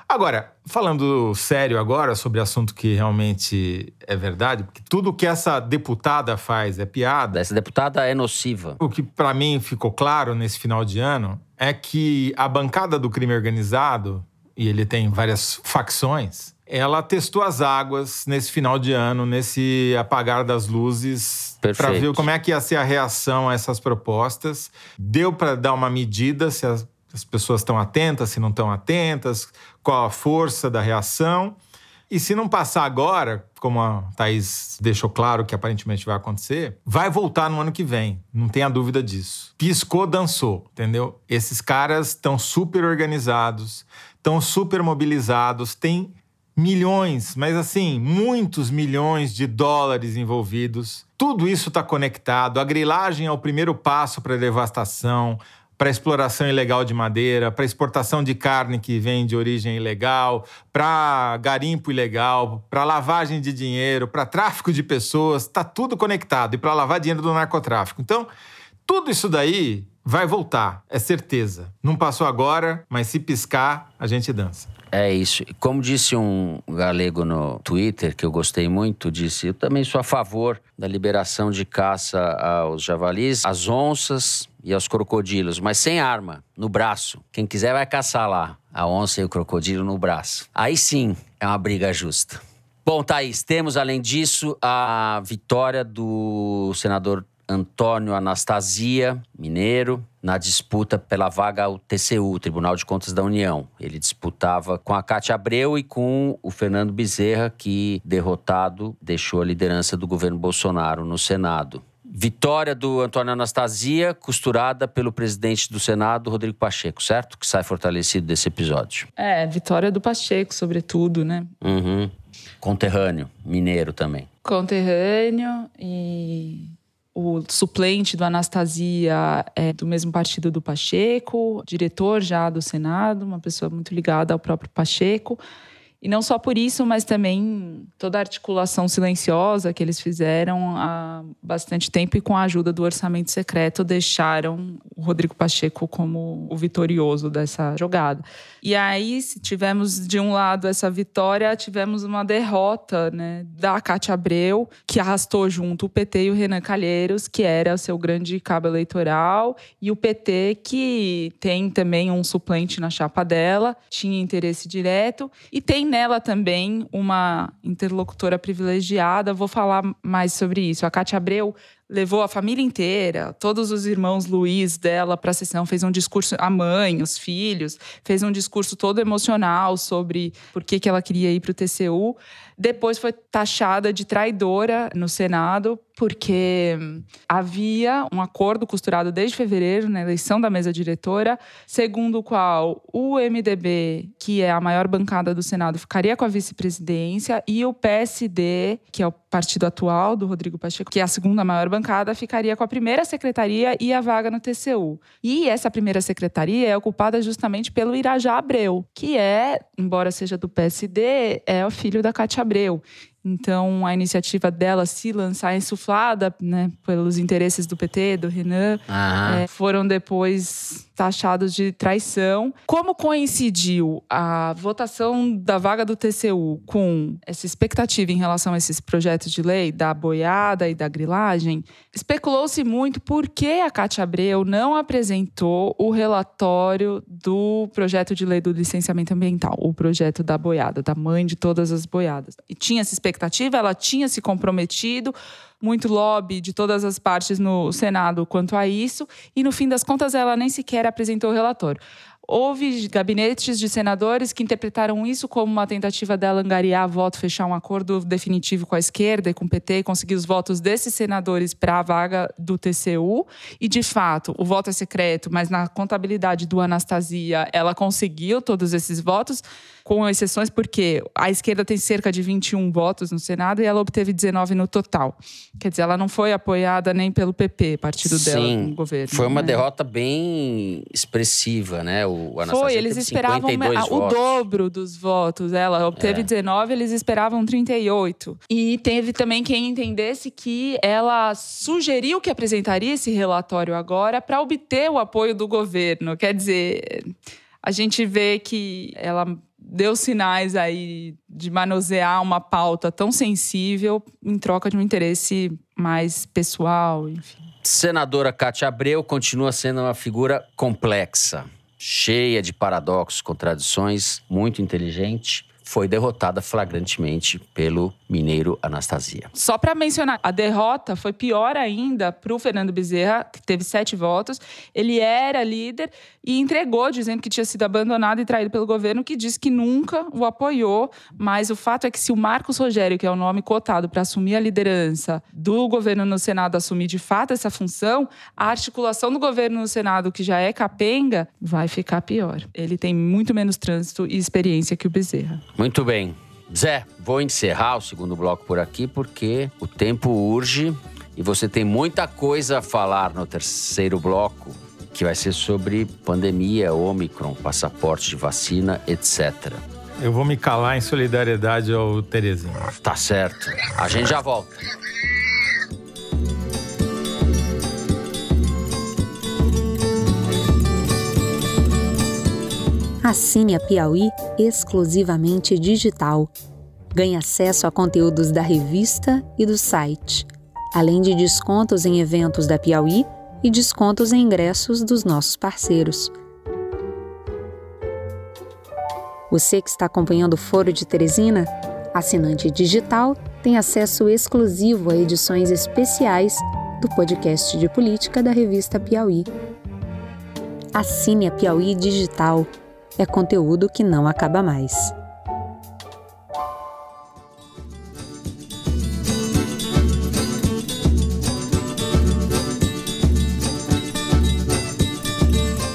Agora, falando sério agora sobre assunto que realmente é verdade, porque tudo que essa deputada faz é piada. Essa deputada é nociva. O que para mim ficou claro nesse final de ano é que a bancada do crime organizado, e ele tem várias facções, ela testou as águas nesse final de ano, nesse apagar das luzes, para ver como é que ia ser a reação a essas propostas. Deu para dar uma medida se as, as pessoas estão atentas, se não estão atentas, qual a força da reação. E se não passar agora, como a Thaís deixou claro que aparentemente vai acontecer, vai voltar no ano que vem. Não tenha dúvida disso. Piscou, dançou, entendeu? Esses caras estão super organizados, estão super mobilizados, têm milhões, mas assim, muitos milhões de dólares envolvidos. Tudo isso está conectado. A grilagem é o primeiro passo para a devastação, para exploração ilegal de madeira, para exportação de carne que vem de origem ilegal, para garimpo ilegal, para lavagem de dinheiro, para tráfico de pessoas, está tudo conectado e para lavar dinheiro do narcotráfico. Então, tudo isso daí vai voltar, é certeza. Não passou agora, mas se piscar, a gente dança. É isso. Como disse um galego no Twitter, que eu gostei muito, disse: Eu também sou a favor da liberação de caça aos javalis, às onças e aos crocodilos, mas sem arma, no braço. Quem quiser vai caçar lá, a onça e o crocodilo no braço. Aí sim é uma briga justa. Bom, Thaís, temos além disso a vitória do senador Antônio Anastasia, mineiro, na disputa pela vaga ao TCU, Tribunal de Contas da União. Ele disputava com a Cátia Abreu e com o Fernando Bezerra, que, derrotado, deixou a liderança do governo Bolsonaro no Senado. Vitória do Antônio Anastasia, costurada pelo presidente do Senado, Rodrigo Pacheco, certo? Que sai fortalecido desse episódio. É, vitória do Pacheco, sobretudo, né? Uhum. Conterrâneo, mineiro também. Conterrâneo e O suplente do Anastasia é do mesmo partido do Pacheco, diretor já do Senado, uma pessoa muito ligada ao próprio Pacheco. E não só por isso, mas também toda a articulação silenciosa que eles fizeram há bastante tempo e com a ajuda do orçamento secreto deixaram o Rodrigo Pacheco como o vitorioso dessa jogada. E aí, se tivemos de um lado essa vitória, tivemos uma derrota né, da Cátia Abreu, que arrastou junto o PT e o Renan Calheiros, que era o seu grande cabo eleitoral, e o PT, que tem também um suplente na chapa dela, tinha interesse direto, e tem nela também uma interlocutora privilegiada. Vou falar mais sobre isso. A Cátia Abreu levou a família inteira, todos os irmãos Luiz dela para a sessão, fez um discurso, a mãe, os filhos, fez um discurso todo emocional sobre por que, que ela queria ir para o TCU. Depois foi taxada de traidora no Senado, porque havia um acordo costurado desde fevereiro na eleição da mesa diretora, segundo o qual o MDB, que é a maior bancada do Senado, ficaria com a vice-presidência e o PSD, que é o partido atual do Rodrigo Pacheco, que é a segunda maior bancada, ficaria com a primeira secretaria e a vaga no TCU. E essa primeira secretaria é ocupada justamente pelo Irajá Abreu, que é, embora seja do PSD, é o filho da Cátia Abreu. Então, a iniciativa dela se lançar insuflada né, pelos interesses do PT, do Renan, é, foram depois taxados de traição. Como coincidiu a votação da vaga do TCU com essa expectativa em relação a esses projetos de lei da boiada e da grilagem, especulou-se muito por que a Cátia Abreu não apresentou o relatório do projeto de lei do licenciamento ambiental, o projeto da boiada, da mãe de todas as boiadas. E tinha essa expectativa, ela tinha se comprometido muito lobby de todas as partes no Senado quanto a isso, e no fim das contas ela nem sequer apresentou o relatório. Houve gabinetes de senadores que interpretaram isso como uma tentativa dela angariar voto, fechar um acordo definitivo com a esquerda e com o PT conseguir os votos desses senadores para a vaga do TCU. E, de fato, o voto é secreto, mas na contabilidade do Anastasia, ela conseguiu todos esses votos, com exceções porque a esquerda tem cerca de 21 votos no Senado e ela obteve 19 no total. Quer dizer, ela não foi apoiada nem pelo PP, partido Sim, dela no governo. Foi uma né? derrota bem expressiva, né? O Anastasia Foi, eles esperavam 52 o dobro dos votos. Ela obteve É. 19, eles esperavam 38. E teve também quem entendesse que ela sugeriu que apresentaria esse relatório agora para obter o apoio do governo. Quer dizer, a gente vê que ela deu sinais aí de manusear uma pauta tão sensível em troca de um interesse mais pessoal, enfim. Senadora Cátia Abreu continua sendo uma figura complexa, cheia de paradoxos, contradições, muito inteligente. Foi derrotada flagrantemente pelo mineiro Anastasia. Só para mencionar, a derrota foi pior ainda para o Fernando Bezerra, que teve sete votos. Ele era líder e entregou, dizendo que tinha sido abandonado e traído pelo governo, que disse que nunca o apoiou. Mas o fato é que se o Marcos Rogério, que é o nome cotado para assumir a liderança do governo no Senado, assumir de fato essa função, a articulação do governo no Senado, que já é capenga, vai ficar pior. Ele tem muito menos trânsito e experiência que o Bezerra. Muito bem. Zé, vou encerrar o segundo bloco por aqui porque o tempo urge e você tem muita coisa a falar no terceiro bloco, que vai ser sobre pandemia, Ômicron, passaporte de vacina, etc. Eu vou me calar em solidariedade ao Terezinho. Tá certo. A gente já volta. Assine a Piauí exclusivamente digital. Ganhe acesso a conteúdos da revista e do site, além de descontos em eventos da Piauí e descontos em ingressos dos nossos parceiros. Você que está acompanhando o Foro de Teresina, assinante digital, tem acesso exclusivo a edições especiais do podcast de política da revista Piauí. Assine a Piauí Digital. É conteúdo que não acaba mais.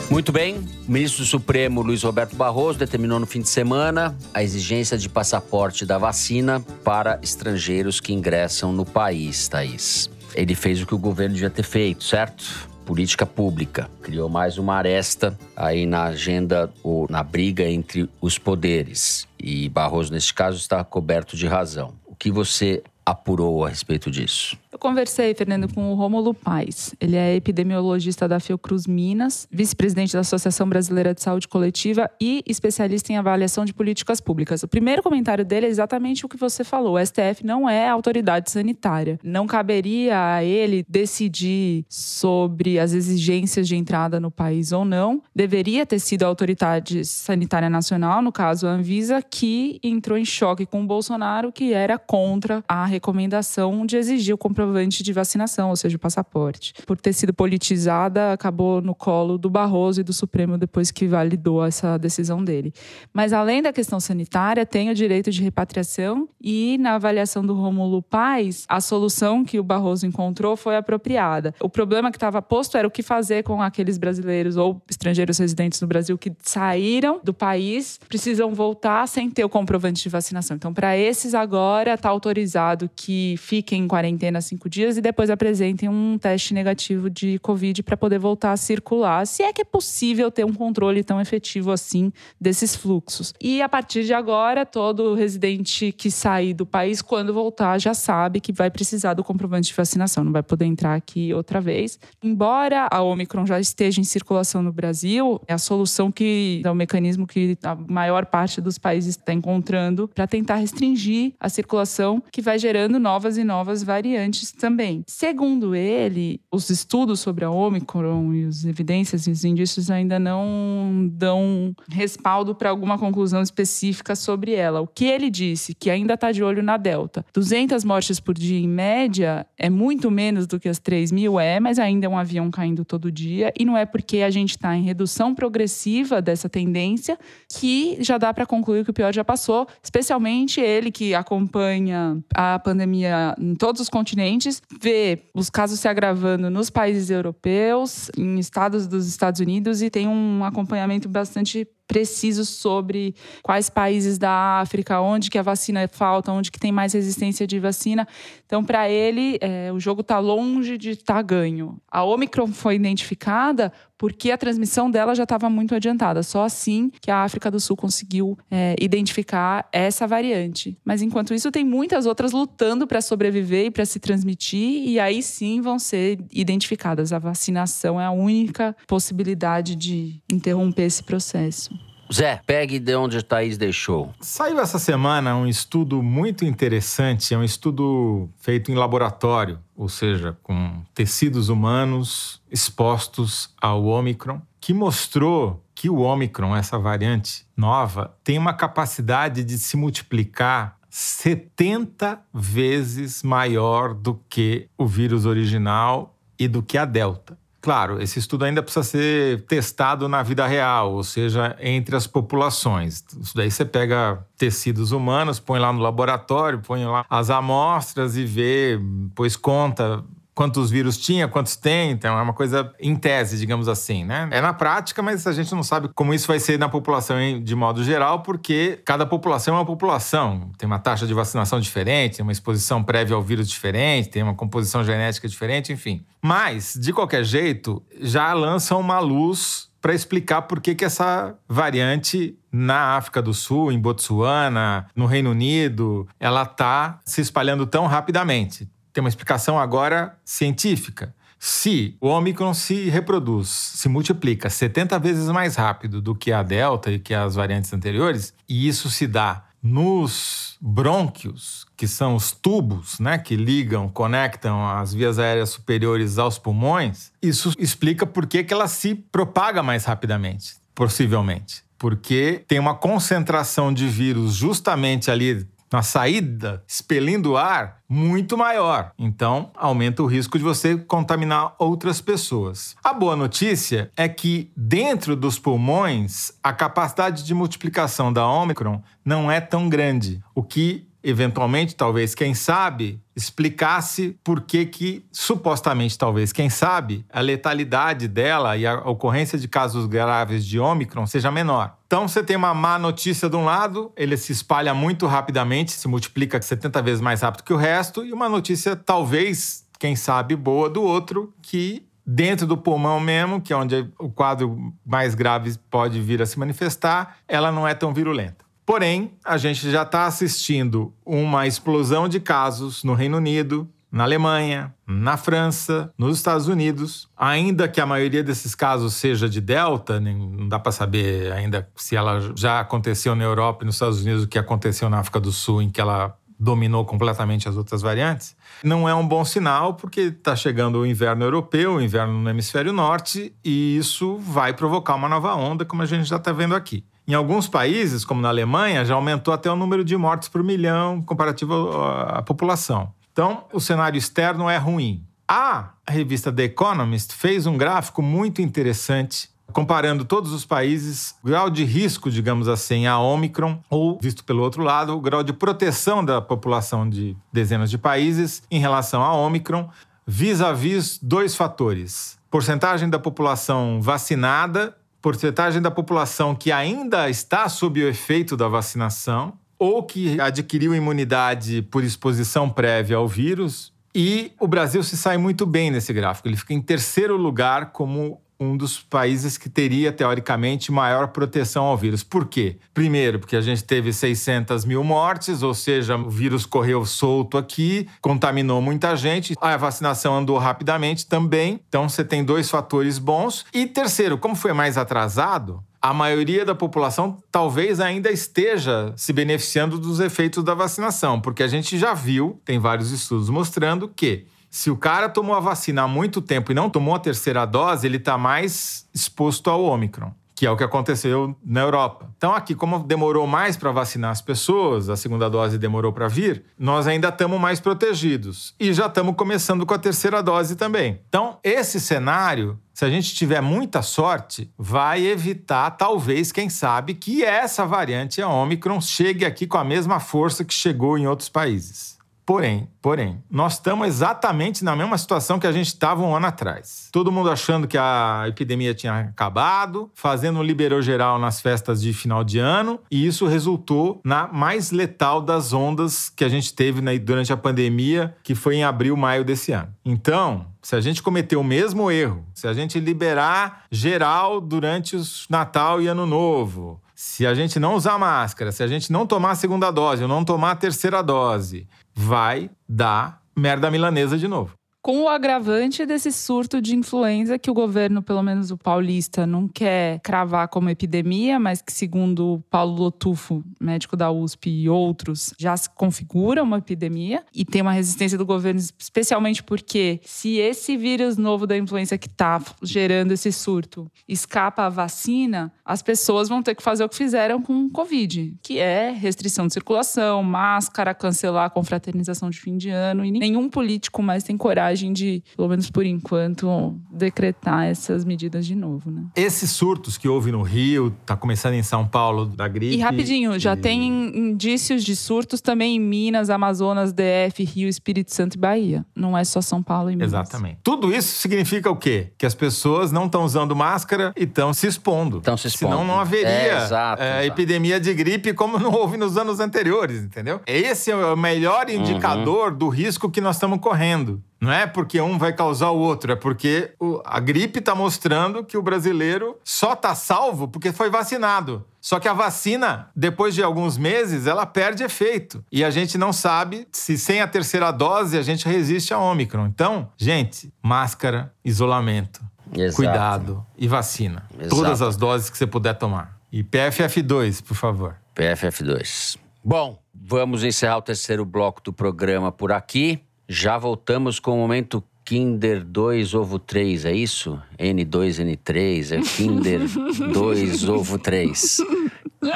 Muito bem. O ministro do Supremo, Luiz Roberto Barroso, determinou no fim de semana a exigência de passaporte da vacina para estrangeiros que ingressam no país, Thaís. ele fez o que o governo devia ter feito, certo? Política pública. Criou mais uma aresta aí na agenda ou na briga entre os poderes. E Barroso, nesse caso, está coberto de razão. O que você apurou a respeito disso? Conversei, Fernando, com o Rômulo Paes. Ele é epidemiologista da Fiocruz Minas, vice-presidente da Associação Brasileira de Saúde Coletiva e especialista em avaliação de políticas públicas. O primeiro comentário dele é exatamente o que você falou. O STF não é autoridade sanitária. Não caberia a ele decidir sobre as exigências de entrada no país ou não. Deveria ter sido a autoridade sanitária nacional, no caso a Anvisa, que entrou em choque com o Bolsonaro, que era contra a recomendação de exigir o comprovante de vacinação, ou seja, o passaporte. Por ter sido politizada, acabou no colo do Barroso e do Supremo depois que validou essa decisão dele. Mas além da questão sanitária, tem o direito de repatriação e na avaliação do Rômulo Paes, a solução que o Barroso encontrou foi apropriada. O problema que estava posto era o que fazer com aqueles brasileiros ou estrangeiros residentes no Brasil que saíram do país, precisam voltar sem ter o comprovante de vacinação. Então, para esses agora está autorizado que fiquem em quarentena cinco dias e depois apresentem um teste negativo de Covid para poder voltar a circular, se é que é possível ter um controle tão efetivo assim desses fluxos. E a partir de agora, todo residente que sair do país, quando voltar, já sabe que vai precisar do comprovante de vacinação, não vai poder entrar aqui outra vez. Embora a Omicron já esteja em circulação no Brasil, é a solução que é o mecanismo que a maior parte dos países está encontrando para tentar restringir a circulação que vai gerando novas e novas variantes também. Segundo ele, os estudos sobre a Omicron e as evidências e os indícios ainda não dão respaldo para alguma conclusão específica sobre ela. O que ele disse, que ainda está de olho na Delta. 200 mortes por dia em média é muito menos do que as 3 mil, é, mas ainda é um avião caindo todo dia. E não é porque a gente está em redução progressiva dessa tendência que já dá para concluir que o pior já passou, especialmente ele que acompanha a a pandemia em todos os continentes, vê os casos se agravando nos países europeus, em estados dos Estados Unidos e tem um acompanhamento bastante precisos sobre quais países da África, onde que a vacina falta, onde que tem mais resistência de vacina. Então, para ele, é, o jogo está longe de estar tá ganho. A Omicron foi identificada porque a transmissão dela já estava muito adiantada. Só assim que a África do Sul conseguiu é, identificar essa variante. Mas enquanto isso, tem muitas outras lutando para sobreviver e para se transmitir, e aí sim vão ser identificadas. A vacinação é a única possibilidade de interromper esse processo. Zé, pegue de onde a Thaís deixou. Saiu essa semana um estudo muito interessante, é um estudo feito em laboratório, ou seja, com tecidos humanos expostos ao Omicron, que mostrou que o Omicron, essa variante nova, tem uma capacidade de se multiplicar 70 vezes maior do que o vírus original e do que a Delta. Claro, esse estudo ainda precisa ser testado na vida real, ou seja, entre as populações. Isso daí você pega tecidos humanos, põe lá no laboratório, põe lá as amostras e vê, pois conta quantos vírus tinha, quantos tem, então é uma coisa em tese, digamos assim, né? É na prática, mas a gente não sabe como isso vai ser na população de modo geral, porque cada população é uma população, tem uma taxa de vacinação diferente, tem uma exposição prévia ao vírus diferente, tem uma composição genética diferente, enfim. Mas, de qualquer jeito, já lançam uma luz para explicar por que, que essa variante na África do Sul, em Botsuana, no Reino Unido, ela está se espalhando tão rapidamente tem uma explicação agora científica. Se o Omicron se reproduz, se multiplica 70 vezes mais rápido do que a Delta e que as variantes anteriores, e isso se dá nos brônquios, que são os tubos né, que ligam, conectam as vias aéreas superiores aos pulmões, isso explica por que, que ela se propaga mais rapidamente, possivelmente. Porque tem uma concentração de vírus justamente ali na saída, expelindo ar, muito maior. Então, aumenta o risco de você contaminar outras pessoas. A boa notícia é que dentro dos pulmões, a capacidade de multiplicação da Omicron não é tão grande, o que eventualmente, talvez, quem sabe, explicasse por que que, supostamente, talvez, quem sabe, a letalidade dela e a ocorrência de casos graves de Ômicron seja menor. Então, você tem uma má notícia de um lado, ele se espalha muito rapidamente, se multiplica 70 vezes mais rápido que o resto, e uma notícia, talvez, quem sabe, boa do outro, que dentro do pulmão mesmo, que é onde o quadro mais grave pode vir a se manifestar, ela não é tão virulenta. Porém, a gente já está assistindo uma explosão de casos no Reino Unido, na Alemanha, na França, nos Estados Unidos. Ainda que a maioria desses casos seja de Delta, não dá para saber ainda se ela já aconteceu na Europa e nos Estados Unidos o que aconteceu na África do Sul, em que ela dominou completamente as outras variantes, não é um bom sinal, porque está chegando o inverno europeu, o inverno no hemisfério norte, e isso vai provocar uma nova onda, como a gente já está vendo aqui. Em alguns países, como na Alemanha, já aumentou até o número de mortes por milhão comparativo à população. Então, o cenário externo é ruim. A revista The Economist fez um gráfico muito interessante comparando todos os países, o grau de risco, digamos assim, a Omicron, ou, visto pelo outro lado, o grau de proteção da população de dezenas de países em relação à Omicron, vis-à-vis dois fatores: porcentagem da população vacinada, porcentagem da população que ainda está sob o efeito da vacinação, ou que adquiriu imunidade por exposição prévia ao vírus. E o Brasil se sai muito bem nesse gráfico. Ele fica em terceiro lugar como um dos países que teria, teoricamente, maior proteção ao vírus. Por quê? Primeiro, porque a gente teve 600 mil mortes, ou seja, o vírus correu solto aqui, contaminou muita gente, a vacinação andou rapidamente também, então você tem dois fatores bons. E terceiro, como foi mais atrasado, a maioria da população talvez ainda esteja se beneficiando dos efeitos da vacinação, porque a gente já viu, tem vários estudos mostrando que se o cara tomou a vacina há muito tempo e não tomou a terceira dose, ele está mais exposto ao Ômicron que é o que aconteceu na Europa. Então, aqui, como demorou mais para vacinar as pessoas, a segunda dose demorou para vir, nós ainda estamos mais protegidos. E já estamos começando com a terceira dose também. Então, esse cenário, se a gente tiver muita sorte, vai evitar, talvez, quem sabe, que essa variante, a Omicron, chegue aqui com a mesma força que chegou em outros países. Porém, porém, nós estamos exatamente na mesma situação que a gente estava um ano atrás. Todo mundo achando que a epidemia tinha acabado, fazendo um liberou geral nas festas de final de ano, e isso resultou na mais letal das ondas que a gente teve durante a pandemia, que foi em abril, maio desse ano. Então, se a gente cometer o mesmo erro, se a gente liberar geral durante o Natal e Ano Novo, se a gente não usar máscara, se a gente não tomar a segunda dose ou não tomar a terceira dose, vai dar merda milanesa de novo com o agravante desse surto de influenza que o governo, pelo menos o paulista, não quer cravar como epidemia, mas que, segundo Paulo Lotufo, médico da USP e outros, já se configura uma epidemia e tem uma resistência do governo, especialmente porque se esse vírus novo da influenza que está gerando esse surto escapa à vacina, as pessoas vão ter que fazer o que fizeram com o Covid, que é restrição de circulação, máscara, cancelar a confraternização de fim de ano e nenhum político mais tem coragem coragem de, pelo menos por enquanto, decretar essas medidas de novo, né? Esses surtos que houve no Rio, tá começando em São Paulo da gripe. E rapidinho, já e... tem indícios de surtos também em Minas, Amazonas, DF, Rio, Espírito Santo e Bahia. Não é só São Paulo e Minas. Exatamente. Tudo isso significa o quê? Que as pessoas não estão usando máscara e estão se expondo. Estão se expondo. Senão não haveria é, exato, é, exato. epidemia de gripe como não houve nos anos anteriores, entendeu? Esse é o melhor uhum. indicador uhum. do risco que nós estamos correndo. Não é porque um vai causar o outro, é porque o, a gripe está mostrando que o brasileiro só está salvo porque foi vacinado. Só que a vacina, depois de alguns meses, ela perde efeito. E a gente não sabe se sem a terceira dose a gente resiste a Ômicron. Então, gente, máscara, isolamento, Exato. cuidado e vacina. Exato. Todas as doses que você puder tomar. E PFF2, por favor. PFF2. Bom, vamos encerrar o terceiro bloco do programa por aqui. Já voltamos com o momento Kinder 2 ovo 3, é isso? N2, N3, é Kinder [LAUGHS] 2 ovo 3.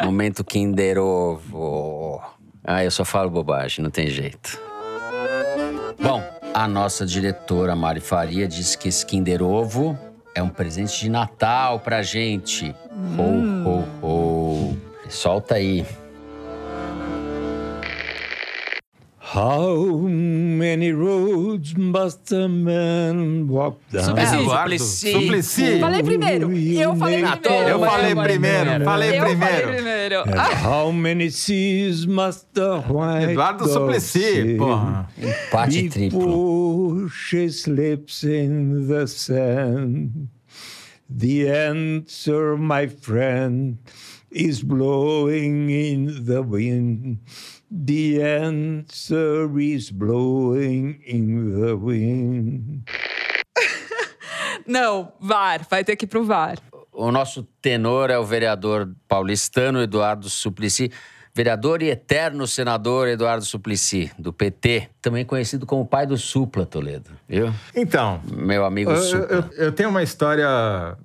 Momento Kinder ovo. Ah, eu só falo bobagem, não tem jeito. Bom, a nossa diretora Mari Faria diz que esse Kinder Ovo é um presente de Natal pra gente. Hum. Ho, ho, ho. Solta aí. How many roads must a man walk down? Suplicy. É, Eduardo, Suplicy. Suplicy. Falei primeiro. Eu falei Ah, primeiro. Eu falei primeiro, falei Eu falei primeiro. And how many seas must the white Eduardo dove Suplicy, porra. Empate triplo. She slips in the sand, the answer, my friend, is blowing in the wind. The answer is blowing in the wind. [LAUGHS] Não, VAR. Vai ter que ir pro VAR. O nosso tenor é o vereador paulistano Eduardo Suplicy. Vereador e eterno senador Eduardo Suplicy, do PT, também conhecido como pai do Supla, Toledo. Viu? Então, Meu amigo eu, Supla. eu- eu tenho uma história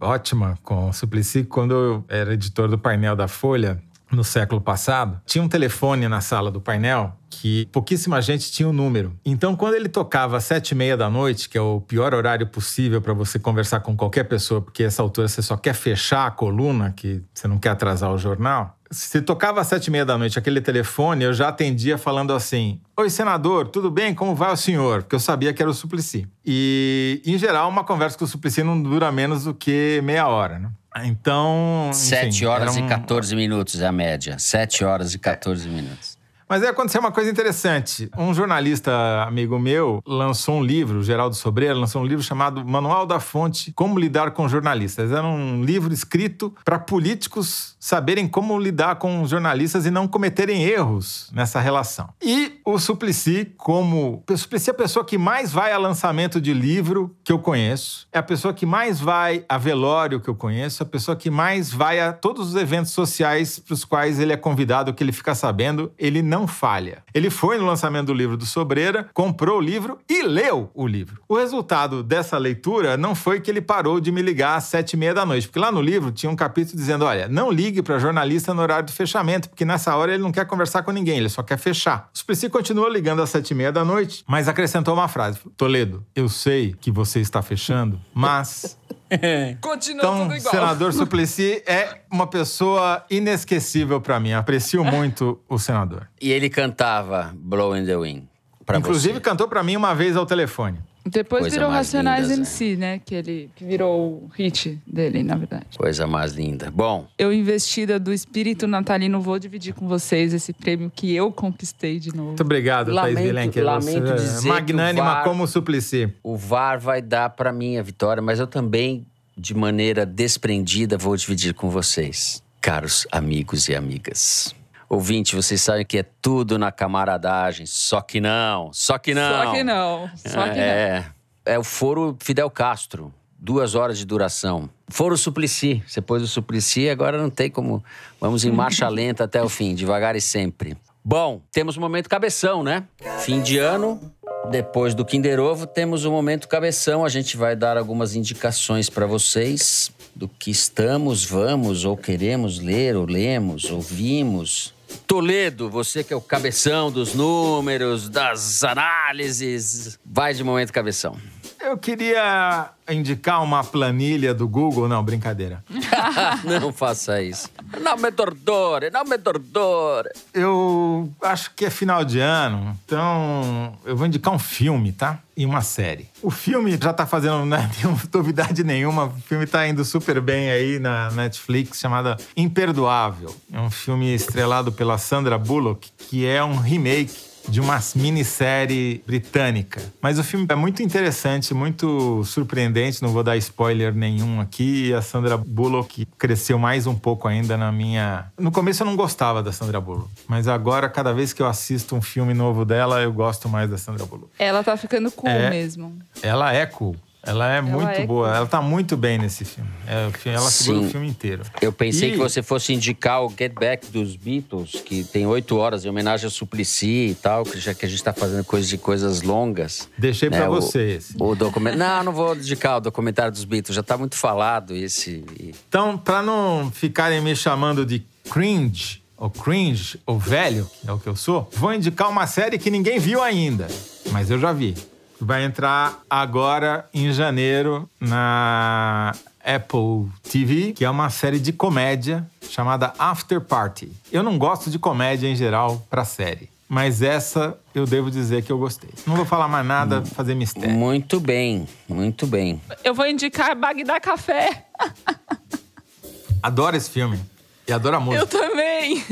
ótima com o Suplicy. Quando eu era editor do painel da Folha, no século passado, tinha um telefone na sala do painel que pouquíssima gente tinha o número. Então, quando ele tocava às sete e meia da noite, que é o pior horário possível para você conversar com qualquer pessoa, porque essa altura você só quer fechar a coluna, que você não quer atrasar o jornal. Se tocava às sete e meia da noite aquele telefone, eu já atendia falando assim: Oi, senador, tudo bem? Como vai o senhor? Porque eu sabia que era o Suplicy. E, em geral, uma conversa com o Suplicy não dura menos do que meia hora, né? Então. enfim, 7 horas era e um- 14 minutos é a média. 7 horas e 14 minutos. Mas aí aconteceu uma coisa interessante. Um jornalista amigo meu lançou um livro, Geraldo Sobreira, lançou um livro chamado Manual da Fonte: Como Lidar com Jornalistas. Era um livro escrito para políticos saberem como lidar com jornalistas e não cometerem erros nessa relação. E o Suplicy, como. O Suplicy é a pessoa que mais vai a lançamento de livro que eu conheço, é a pessoa que mais vai a velório que eu conheço, a pessoa que mais vai a todos os eventos sociais para os quais ele é convidado, que ele fica sabendo, ele não falha. Ele foi no lançamento do livro do Sobreira, comprou o livro e leu o livro. O resultado dessa leitura não foi que ele parou de me ligar às sete e meia da noite, porque lá no livro tinha um capítulo dizendo: olha, não ligue para jornalista no horário do fechamento, porque nessa hora ele não quer conversar com ninguém, ele só quer fechar. O Suplicy continuou ligando às sete e meia da noite, mas acrescentou uma frase: Toledo, eu sei que você está fechando, mas [LAUGHS] Continua então, tudo igual. senador [LAUGHS] Suplicy é uma pessoa inesquecível para mim. Aprecio muito o senador. E ele cantava Blow in the Wind. Pra Inclusive, você. cantou para mim uma vez ao telefone. Depois Coisa virou Racionais linda, MC, né? Que ele que virou o hit dele, na verdade. Coisa mais linda. Bom, Eu, investida do espírito natalino, vou dividir com vocês esse prêmio que eu conquistei de novo. Muito obrigado, Thaís Lamento- Vilenque. lamento Você é dizer que magnânima o VAR- como o Suplicy. o VAR vai dar pra mim a vitória, mas eu também, de maneira desprendida, vou dividir com vocês, caros amigos e amigas. Ouvinte, vocês sabem que é tudo na camaradagem, só que não, só que não. Só que não. Só que não. é, é o foro Fidel Castro, duas horas de duração. Foro Suplicy, você pôs o Suplicy, agora não tem como. Vamos em marcha [LAUGHS] lenta até o fim, devagar e sempre. Bom, temos o momento cabeção, né? Fim de ano, depois do Kinder Ovo, temos o momento cabeção. A gente vai dar algumas indicações para vocês do que estamos, vamos ou queremos ler, ou lemos, ouvimos. Toledo, você que é o cabeção dos números, das análises, vai de momento cabeção. Eu queria indicar uma planilha do Google. Não, brincadeira. [LAUGHS] não faça isso. Não me torture, não me torture. Eu acho que é final de ano, então eu vou indicar um filme, tá? E uma série. O filme já tá fazendo, né? [LAUGHS] Novidade nenhuma. O filme tá indo super bem aí na Netflix, chamada Imperdoável. É um filme estrelado pela Sandra Bullock, que é um remake de uma minissérie britânica. Mas o filme é muito interessante, muito surpreendente, não vou dar spoiler nenhum aqui. E a Sandra Bullock cresceu mais um pouco ainda na minha. No começo eu não gostava da Sandra Bullock, mas agora, cada vez que eu assisto um filme novo dela, eu gosto mais da Sandra Bullock. Ela tá ficando cool É. mesmo. Ela é cool. Ela é muito é boa. Ela tá muito bem nesse filme. É, o ela segura Sim. o filme inteiro. Eu pensei E- que você fosse indicar o Get Back dos Beatles, que tem oito horas, em homenagem ao Suplicy e tal, que já que a gente tá fazendo coisas de coisas longas. Deixei né, pra o- você esse. O documento. [LAUGHS] Não, não vou indicar o documentário dos Beatles, já tá muito falado esse. Então, pra não ficarem me chamando de cringe, ou cringe, ou velho, que é o que eu sou, vou indicar uma série que ninguém viu ainda, mas eu já vi. Vai entrar agora em janeiro na Apple TV, que é uma série de comédia chamada After Party. Eu não gosto de comédia em geral pra série. mas essa eu devo dizer que eu gostei. Não vou falar mais nada, fazer mistério. Muito bem, muito bem. Eu vou indicar Bagdá Café. [LAUGHS] Adoro esse filme. E adoro a música. Eu também.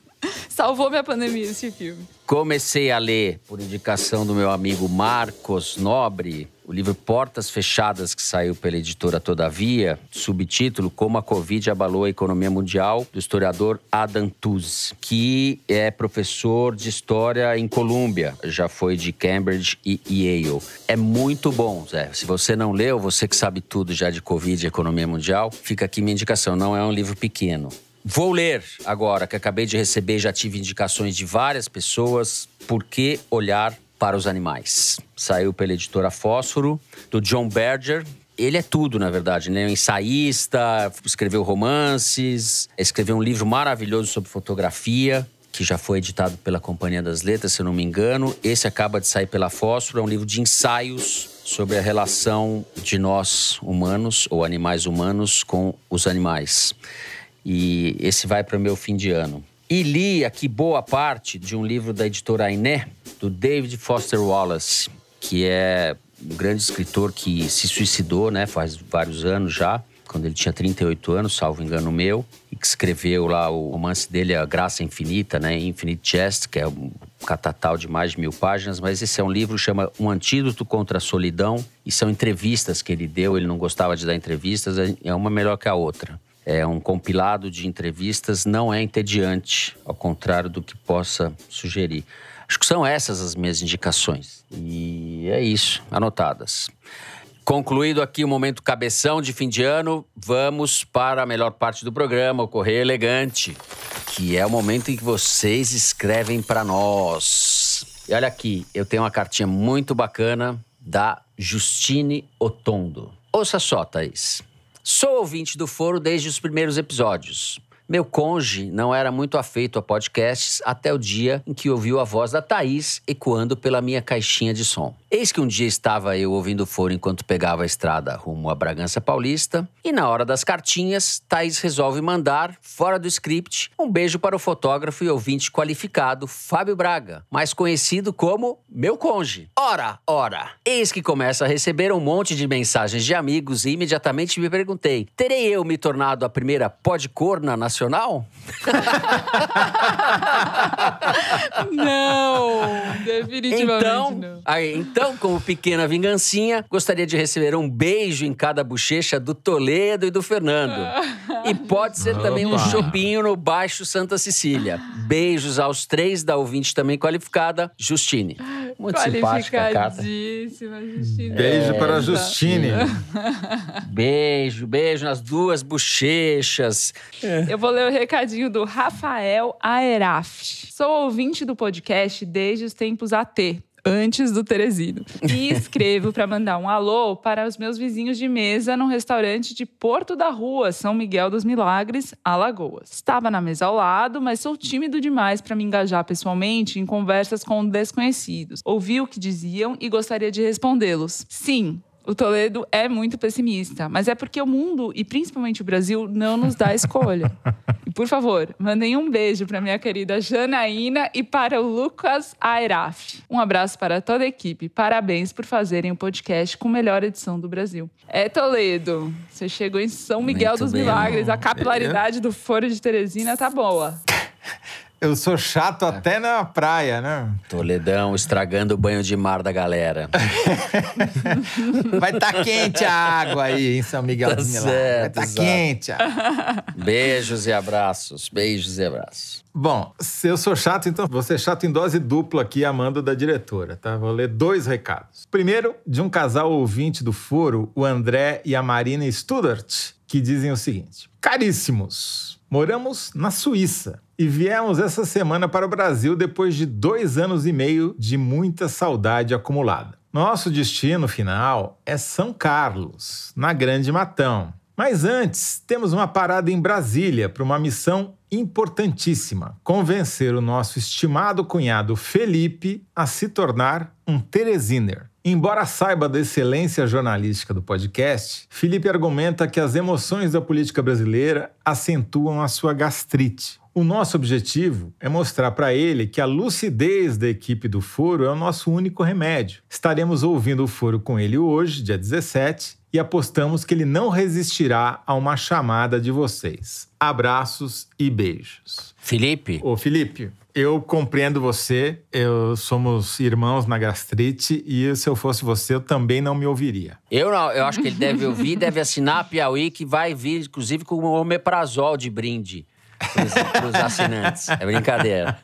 [LAUGHS] Salvou minha pandemia esse filme. Comecei a ler, por indicação do meu amigo Marcos Nobre, o livro Portas Fechadas, que saiu pela editora Todavia, subtítulo Como a Covid abalou a economia mundial, do historiador Adam Tooze, que é professor de história em Colômbia, já foi de Cambridge e Yale. É muito bom, Zé. Se você não leu, você que sabe tudo já de Covid e economia mundial, fica aqui minha indicação. Não é um livro pequeno. Vou ler agora, que acabei de receber, já tive indicações de várias pessoas. Por que olhar para os animais? Saiu pela editora Fósforo, do John Berger. Ele é tudo, na verdade, né? Um ensaísta, escreveu romances, escreveu um livro maravilhoso sobre fotografia, que já foi editado pela Companhia das Letras, se eu não me engano. Esse acaba de sair pela Fósforo, é um livro de ensaios sobre a relação de nós humanos ou animais humanos com os animais. E esse vai para o meu fim de ano. E li aqui boa parte de um livro da editora Ainé, do David Foster Wallace, que é um grande escritor que se suicidou, né, faz vários anos já, quando ele tinha 38 anos, salvo engano meu, e que escreveu lá o romance dele, A Graça Infinita, né, Infinite Jest, que é um catatal de mais de mil páginas, mas esse é um livro que chama Um Antídoto contra a Solidão, e são entrevistas que ele deu, ele não gostava de dar entrevistas, é uma melhor que a outra é um compilado de entrevistas, não é entediante, ao contrário do que possa sugerir. Acho que são essas as minhas indicações. E é isso, anotadas. Concluído aqui o momento cabeção de fim de ano, vamos para a melhor parte do programa, o Correio Elegante, que é o momento em que vocês escrevem para nós. E olha aqui, eu tenho uma cartinha muito bacana da Justine Otondo. Ouça só, Thaís. Sou ouvinte do Foro desde os primeiros episódios. Meu conge não era muito afeito a podcasts até o dia em que ouviu a voz da Thaís ecoando pela minha caixinha de som. Eis que um dia estava eu ouvindo o foro enquanto pegava a estrada rumo a Bragança Paulista, e na hora das cartinhas, Thaís resolve mandar, fora do script, um beijo para o fotógrafo e ouvinte qualificado Fábio Braga, mais conhecido como meu conge. Ora, ora, eis que começa a receber um monte de mensagens de amigos e imediatamente me perguntei: terei eu me tornado a primeira podcorna nacional? [LAUGHS] não, definitivamente então, não. Aí, então, como pequena vingancinha, gostaria de receber um beijo em cada bochecha do Toledo e do Fernando. E pode ser também um chopinho no Baixo Santa Cecília. Beijos aos três da ouvinte também qualificada, Justine. Muito simpática a carta. Justine. Beijo para a. Justine. Beijo, beijo nas duas bochechas. Eu vou ler o recadinho do Rafael Aeraf. Sou ouvinte do podcast desde os tempos AT. Antes do Teresino. E [LAUGHS] escrevo para mandar um alô para os meus vizinhos de mesa num restaurante de Porto da Rua, São Miguel dos Milagres, Alagoas. Estava na mesa ao lado, mas sou tímido demais para me engajar pessoalmente em conversas com desconhecidos. Ouvi o que diziam e gostaria de respondê-los. Sim, o Toledo é muito pessimista, mas é porque o mundo e principalmente o Brasil não nos dá escolha. [LAUGHS] E por favor, mandem um beijo para minha querida Janaína e para o Lucas Airaf. Um abraço para toda a equipe. Parabéns por fazerem o podcast com a melhor edição do Brasil. É Toledo, você chegou em São Miguel Muito dos bem. Milagres. A capilaridade do Foro de Teresina tá boa. [LAUGHS] Eu sou chato até na praia, né? Toledão estragando o banho de mar da galera. [LAUGHS] Vai estar tá quente a água aí em São Miguel Tá. Vai certo, estar tá exato. quente. Beijos e abraços. Beijos e abraços. Bom, se eu sou chato, então vou ser chato em dose dupla aqui, amando da diretora, tá? Vou ler dois recados. Primeiro, de um casal ouvinte do foro, o André e a Marina Studart, que dizem o seguinte: Caríssimos, moramos na Suíça e viemos essa semana para o Brasil depois de dois anos e meio de muita saudade acumulada. Nosso destino final é São Carlos, na Grande Matão. Mas antes, temos uma parada em Brasília para uma missão importantíssima: convencer o nosso estimado cunhado Felipe a se tornar um Teresiner. Embora saiba da excelência jornalística do podcast, Felipe argumenta que as emoções da política brasileira acentuam a sua gastrite. O nosso objetivo é mostrar para ele que a lucidez da equipe do Foro é o nosso único remédio. Estaremos ouvindo o Foro com ele hoje, dia 17, e apostamos que ele não resistirá a uma chamada de vocês. Abraços e beijos. Felipe? Ô, Felipe, eu compreendo você, eu somos irmãos na gastrite e se eu fosse você, eu também não me ouviria. Eu não, eu acho que ele deve ouvir, deve assinar a Piauí, que vai vir, inclusive, com o omeprazol de brinde para os assinantes. É brincadeira.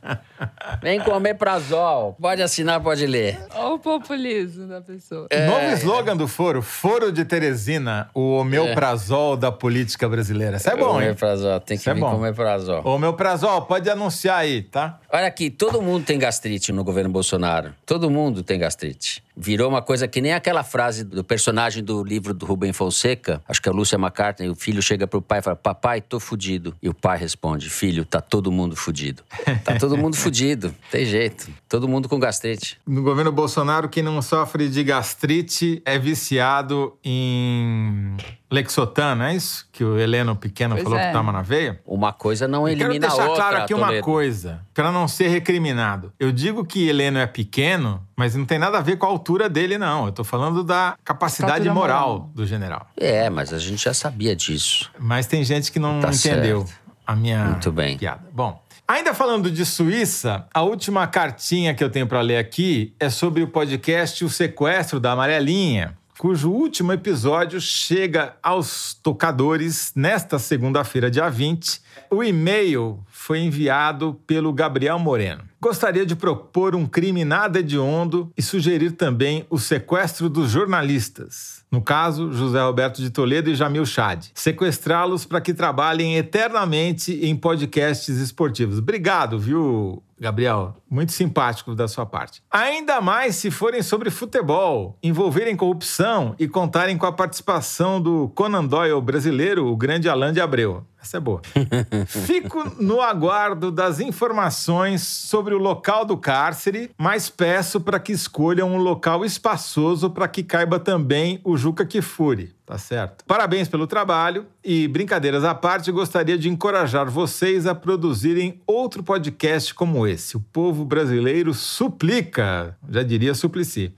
Vem comer prazol. Pode assinar, pode ler. Olha o populismo da pessoa. É... Novo slogan do Foro, Foro de Teresina, o omeprazol é. da política brasileira. Isso é bom, hein? Omeprazol, tem que Isso é vir é bom. omeprazol. Omeprazol, pode anunciar aí, tá? Olha aqui, todo mundo tem gastrite no governo Bolsonaro. Todo mundo tem gastrite. Virou uma coisa que nem aquela frase do personagem do livro do Rubem Fonseca, acho que é o Lúcia McCartney, o filho chega pro pai e fala, papai, tô fudido. E o pai responde, filho, tá todo mundo fudido. Tá todo mundo fudido, tem jeito. Todo mundo com gastrite. No governo Bolsonaro, quem não sofre de gastrite é viciado em Lexotan, não é isso? Que o Heleno Pequeno pois falou é. que toma na veia? Uma coisa não elimina a outra. Quero deixar claro aqui uma coisa, para não ser recriminado. Eu digo que Heleno é pequeno, mas não tem nada a ver com a altura dele, não. Eu tô falando da capacidade moral, moral, do general. É, mas a gente já sabia disso. Mas tem gente que não tá entendeu certo. a minha Muito bem. piada. Bom, Ainda falando de Suíça, a última cartinha que eu tenho para ler aqui é sobre o podcast O Sequestro da Amarelinha, cujo último episódio chega aos tocadores nesta segunda-feira, dia 20. O e-mail foi enviado pelo Gabriel Moreno. Gostaria de propor um crime nada hediondo e sugerir também o sequestro dos jornalistas. No caso, José Roberto de Toledo e Jamil Chad. Sequestrá-los para que trabalhem eternamente em podcasts esportivos. Obrigado, viu, Gabriel, muito simpático da sua parte. Ainda mais se forem sobre futebol, envolverem corrupção e contarem com a participação do Conan Doyle brasileiro, o grande Alain de Abreu. Essa é boa. [LAUGHS] Fico no aguardo das informações sobre o local do cárcere, mas peço para que escolham um local espaçoso para que caiba também o Juca Kifuri. Tá certo. Parabéns pelo trabalho e, brincadeiras à parte, gostaria de encorajar vocês a produzirem outro podcast como esse. O povo brasileiro suplica, já diria Suplicy.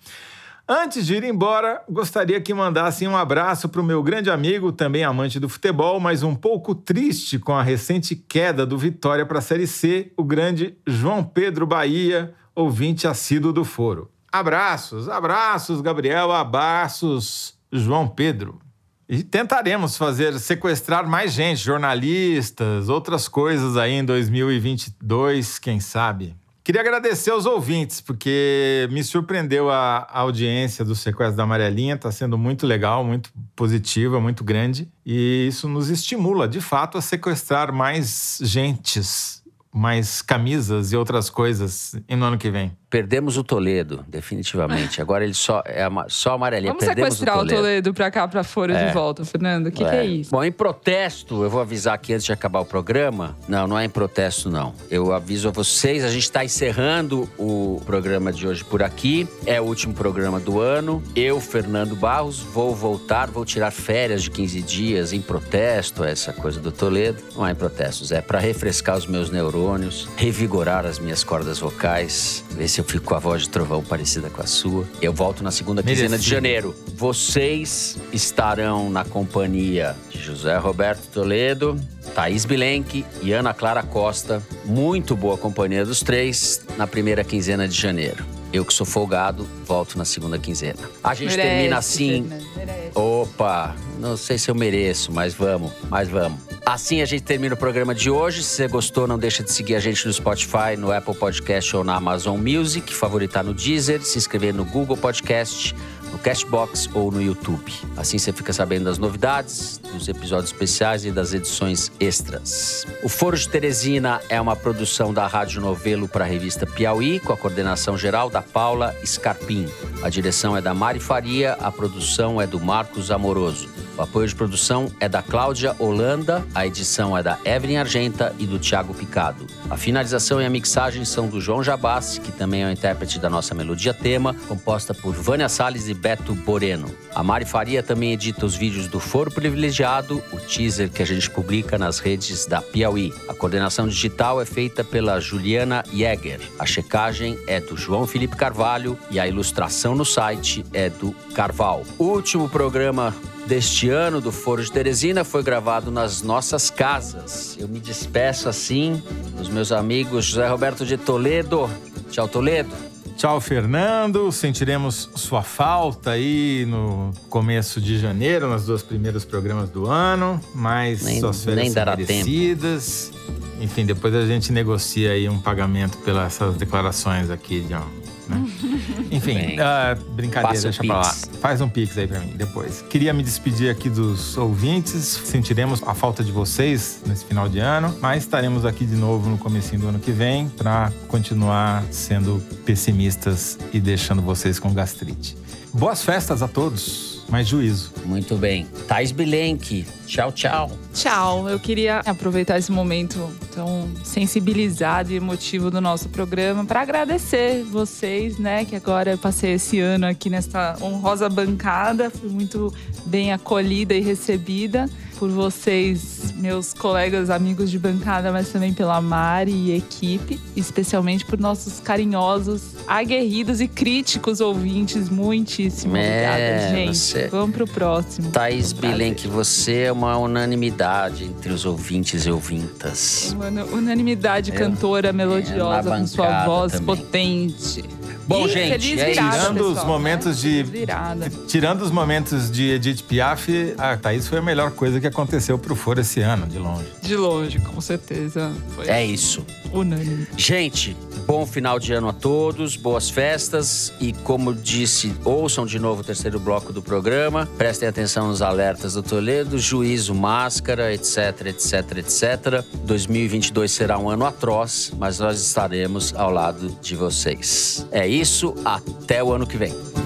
Antes de ir embora, gostaria que mandassem um abraço para o meu grande amigo, também amante do futebol, mas um pouco triste com a recente queda do Vitória para a Série C, o grande João Pedro Bahia, ouvinte assíduo do Foro. Abraços, abraços, Gabriel, abraços, João Pedro. E tentaremos fazer sequestrar mais gente, jornalistas, outras coisas aí em 2022, quem sabe. Queria agradecer aos ouvintes, porque me surpreendeu a, audiência do Sequestro da Amarelinha. Está sendo muito legal, muito positiva, muito grande. E isso nos estimula, de fato, a sequestrar mais gentes, mais camisas e outras coisas no ano que vem. Perdemos o Toledo, definitivamente. Agora ele só é só amarelinha. Vamos Perdemos sequestrar o Toledo. Toledo pra cá, pra fora é. de volta, Fernando. O que, é. que, é isso? Bom, em protesto, eu vou avisar aqui antes de acabar o programa. Não, não é em protesto, não. Eu aviso a vocês, a gente está encerrando o programa de hoje por aqui. É o último programa do ano. Eu, Fernando Barros, vou voltar, vou tirar férias de 15 dias em protesto, essa coisa do Toledo. Não é em protestos, é para refrescar os meus neurônios, revigorar as minhas cordas vocais, ver se se eu fico com a voz de trovão parecida com a sua. Eu volto na segunda quinzena de janeiro. Vocês estarão na companhia de José Roberto Toledo, Thaís Bilenque e Ana Clara Costa. Muito boa companhia dos três na primeira quinzena de janeiro. Eu que sou folgado, volto na segunda quinzena. A gente merece, termina assim. Opa, não sei se eu mereço, mas vamos, mas vamos. Assim a gente termina o programa de hoje. Se você gostou, não deixa de seguir a gente no Spotify, no Apple Podcast ou na Amazon Music, favoritar no Deezer, se inscrever no Google Podcast no Cashbox ou no YouTube. Assim você fica sabendo das novidades, dos episódios especiais e das edições extras. O Foro de Teresina é uma produção da Rádio Novelo para a revista Piauí, com a coordenação geral da Paula Scarpim. A direção é da Mari Faria, a produção é do Marcos Amoroso. O apoio de produção é da Cláudia Holanda, a edição é da Evelyn Argenta e do Thiago Picado. A finalização e a mixagem são do João Jabassi, que também é o intérprete da nossa melodia tema, composta por Vânia Salles e Beto Boreno. A Mari Faria também edita os vídeos do Foro Privilegiado, o teaser que a gente publica nas redes da Piauí. A coordenação digital é feita pela Juliana Jäger. A checagem é do João Felipe Carvalho e a ilustração no site é do Carval. O último programa deste ano do Foro de Teresina foi gravado nas nossas casas. Eu me despeço assim dos meus amigos José Roberto de Toledo. Tchau, Toledo. Tchau, Fernando. Sentiremos sua falta aí no começo de janeiro, nos dois primeiros programas do ano, mas Nem- suas férias nem dará merecidas. Enfim, depois a gente negocia aí um pagamento pelas essas declarações aqui, John. Né? [LAUGHS] Enfim, ah, brincadeira, Passa deixa pra lá. Faz um pix aí pra mim depois. Queria me despedir aqui dos ouvintes. Sentiremos a falta de vocês nesse final de ano, mas estaremos aqui de novo no comecinho do ano que vem para continuar sendo pessimistas e deixando vocês com gastrite. Boas festas a todos, mais juízo. Muito bem. Thais Bilenque. Tchau, tchau. Tchau. Eu queria aproveitar esse momento tão sensibilizado e emotivo do nosso programa para agradecer vocês, né? Que agora eu passei esse ano aqui nesta honrosa bancada. Fui muito bem acolhida e recebida por vocês, meus colegas, amigos de bancada, mas também pela Mari e equipe, especialmente por nossos carinhosos, aguerridos e críticos ouvintes. Muitíssimo É, obrigada, gente. você- Vamos pro próximo. Thaís Prazer. Bilenque, você é uma unanimidade entre os ouvintes e ouvintas. Uma unanimidade Eu- cantora é, melodiosa na com sua voz também. potente. Bom, E gente, feliz é isso. virada, Tirando os pessoal, momentos né? de-. Tirando os momentos de Edith Piaf, a Thaís foi a melhor coisa que aconteceu pro Foro esse ano, de longe. De longe, com certeza. Foi É isso. unânime. Gente, bom final de ano a todos, boas festas e como disse, ouçam de novo o terceiro bloco do programa, prestem atenção nos alertas do Toledo, juízo, máscara, etc, etc, etc. 2022 será um ano atroz, mas nós estaremos ao lado de vocês. É isso, até o ano que vem.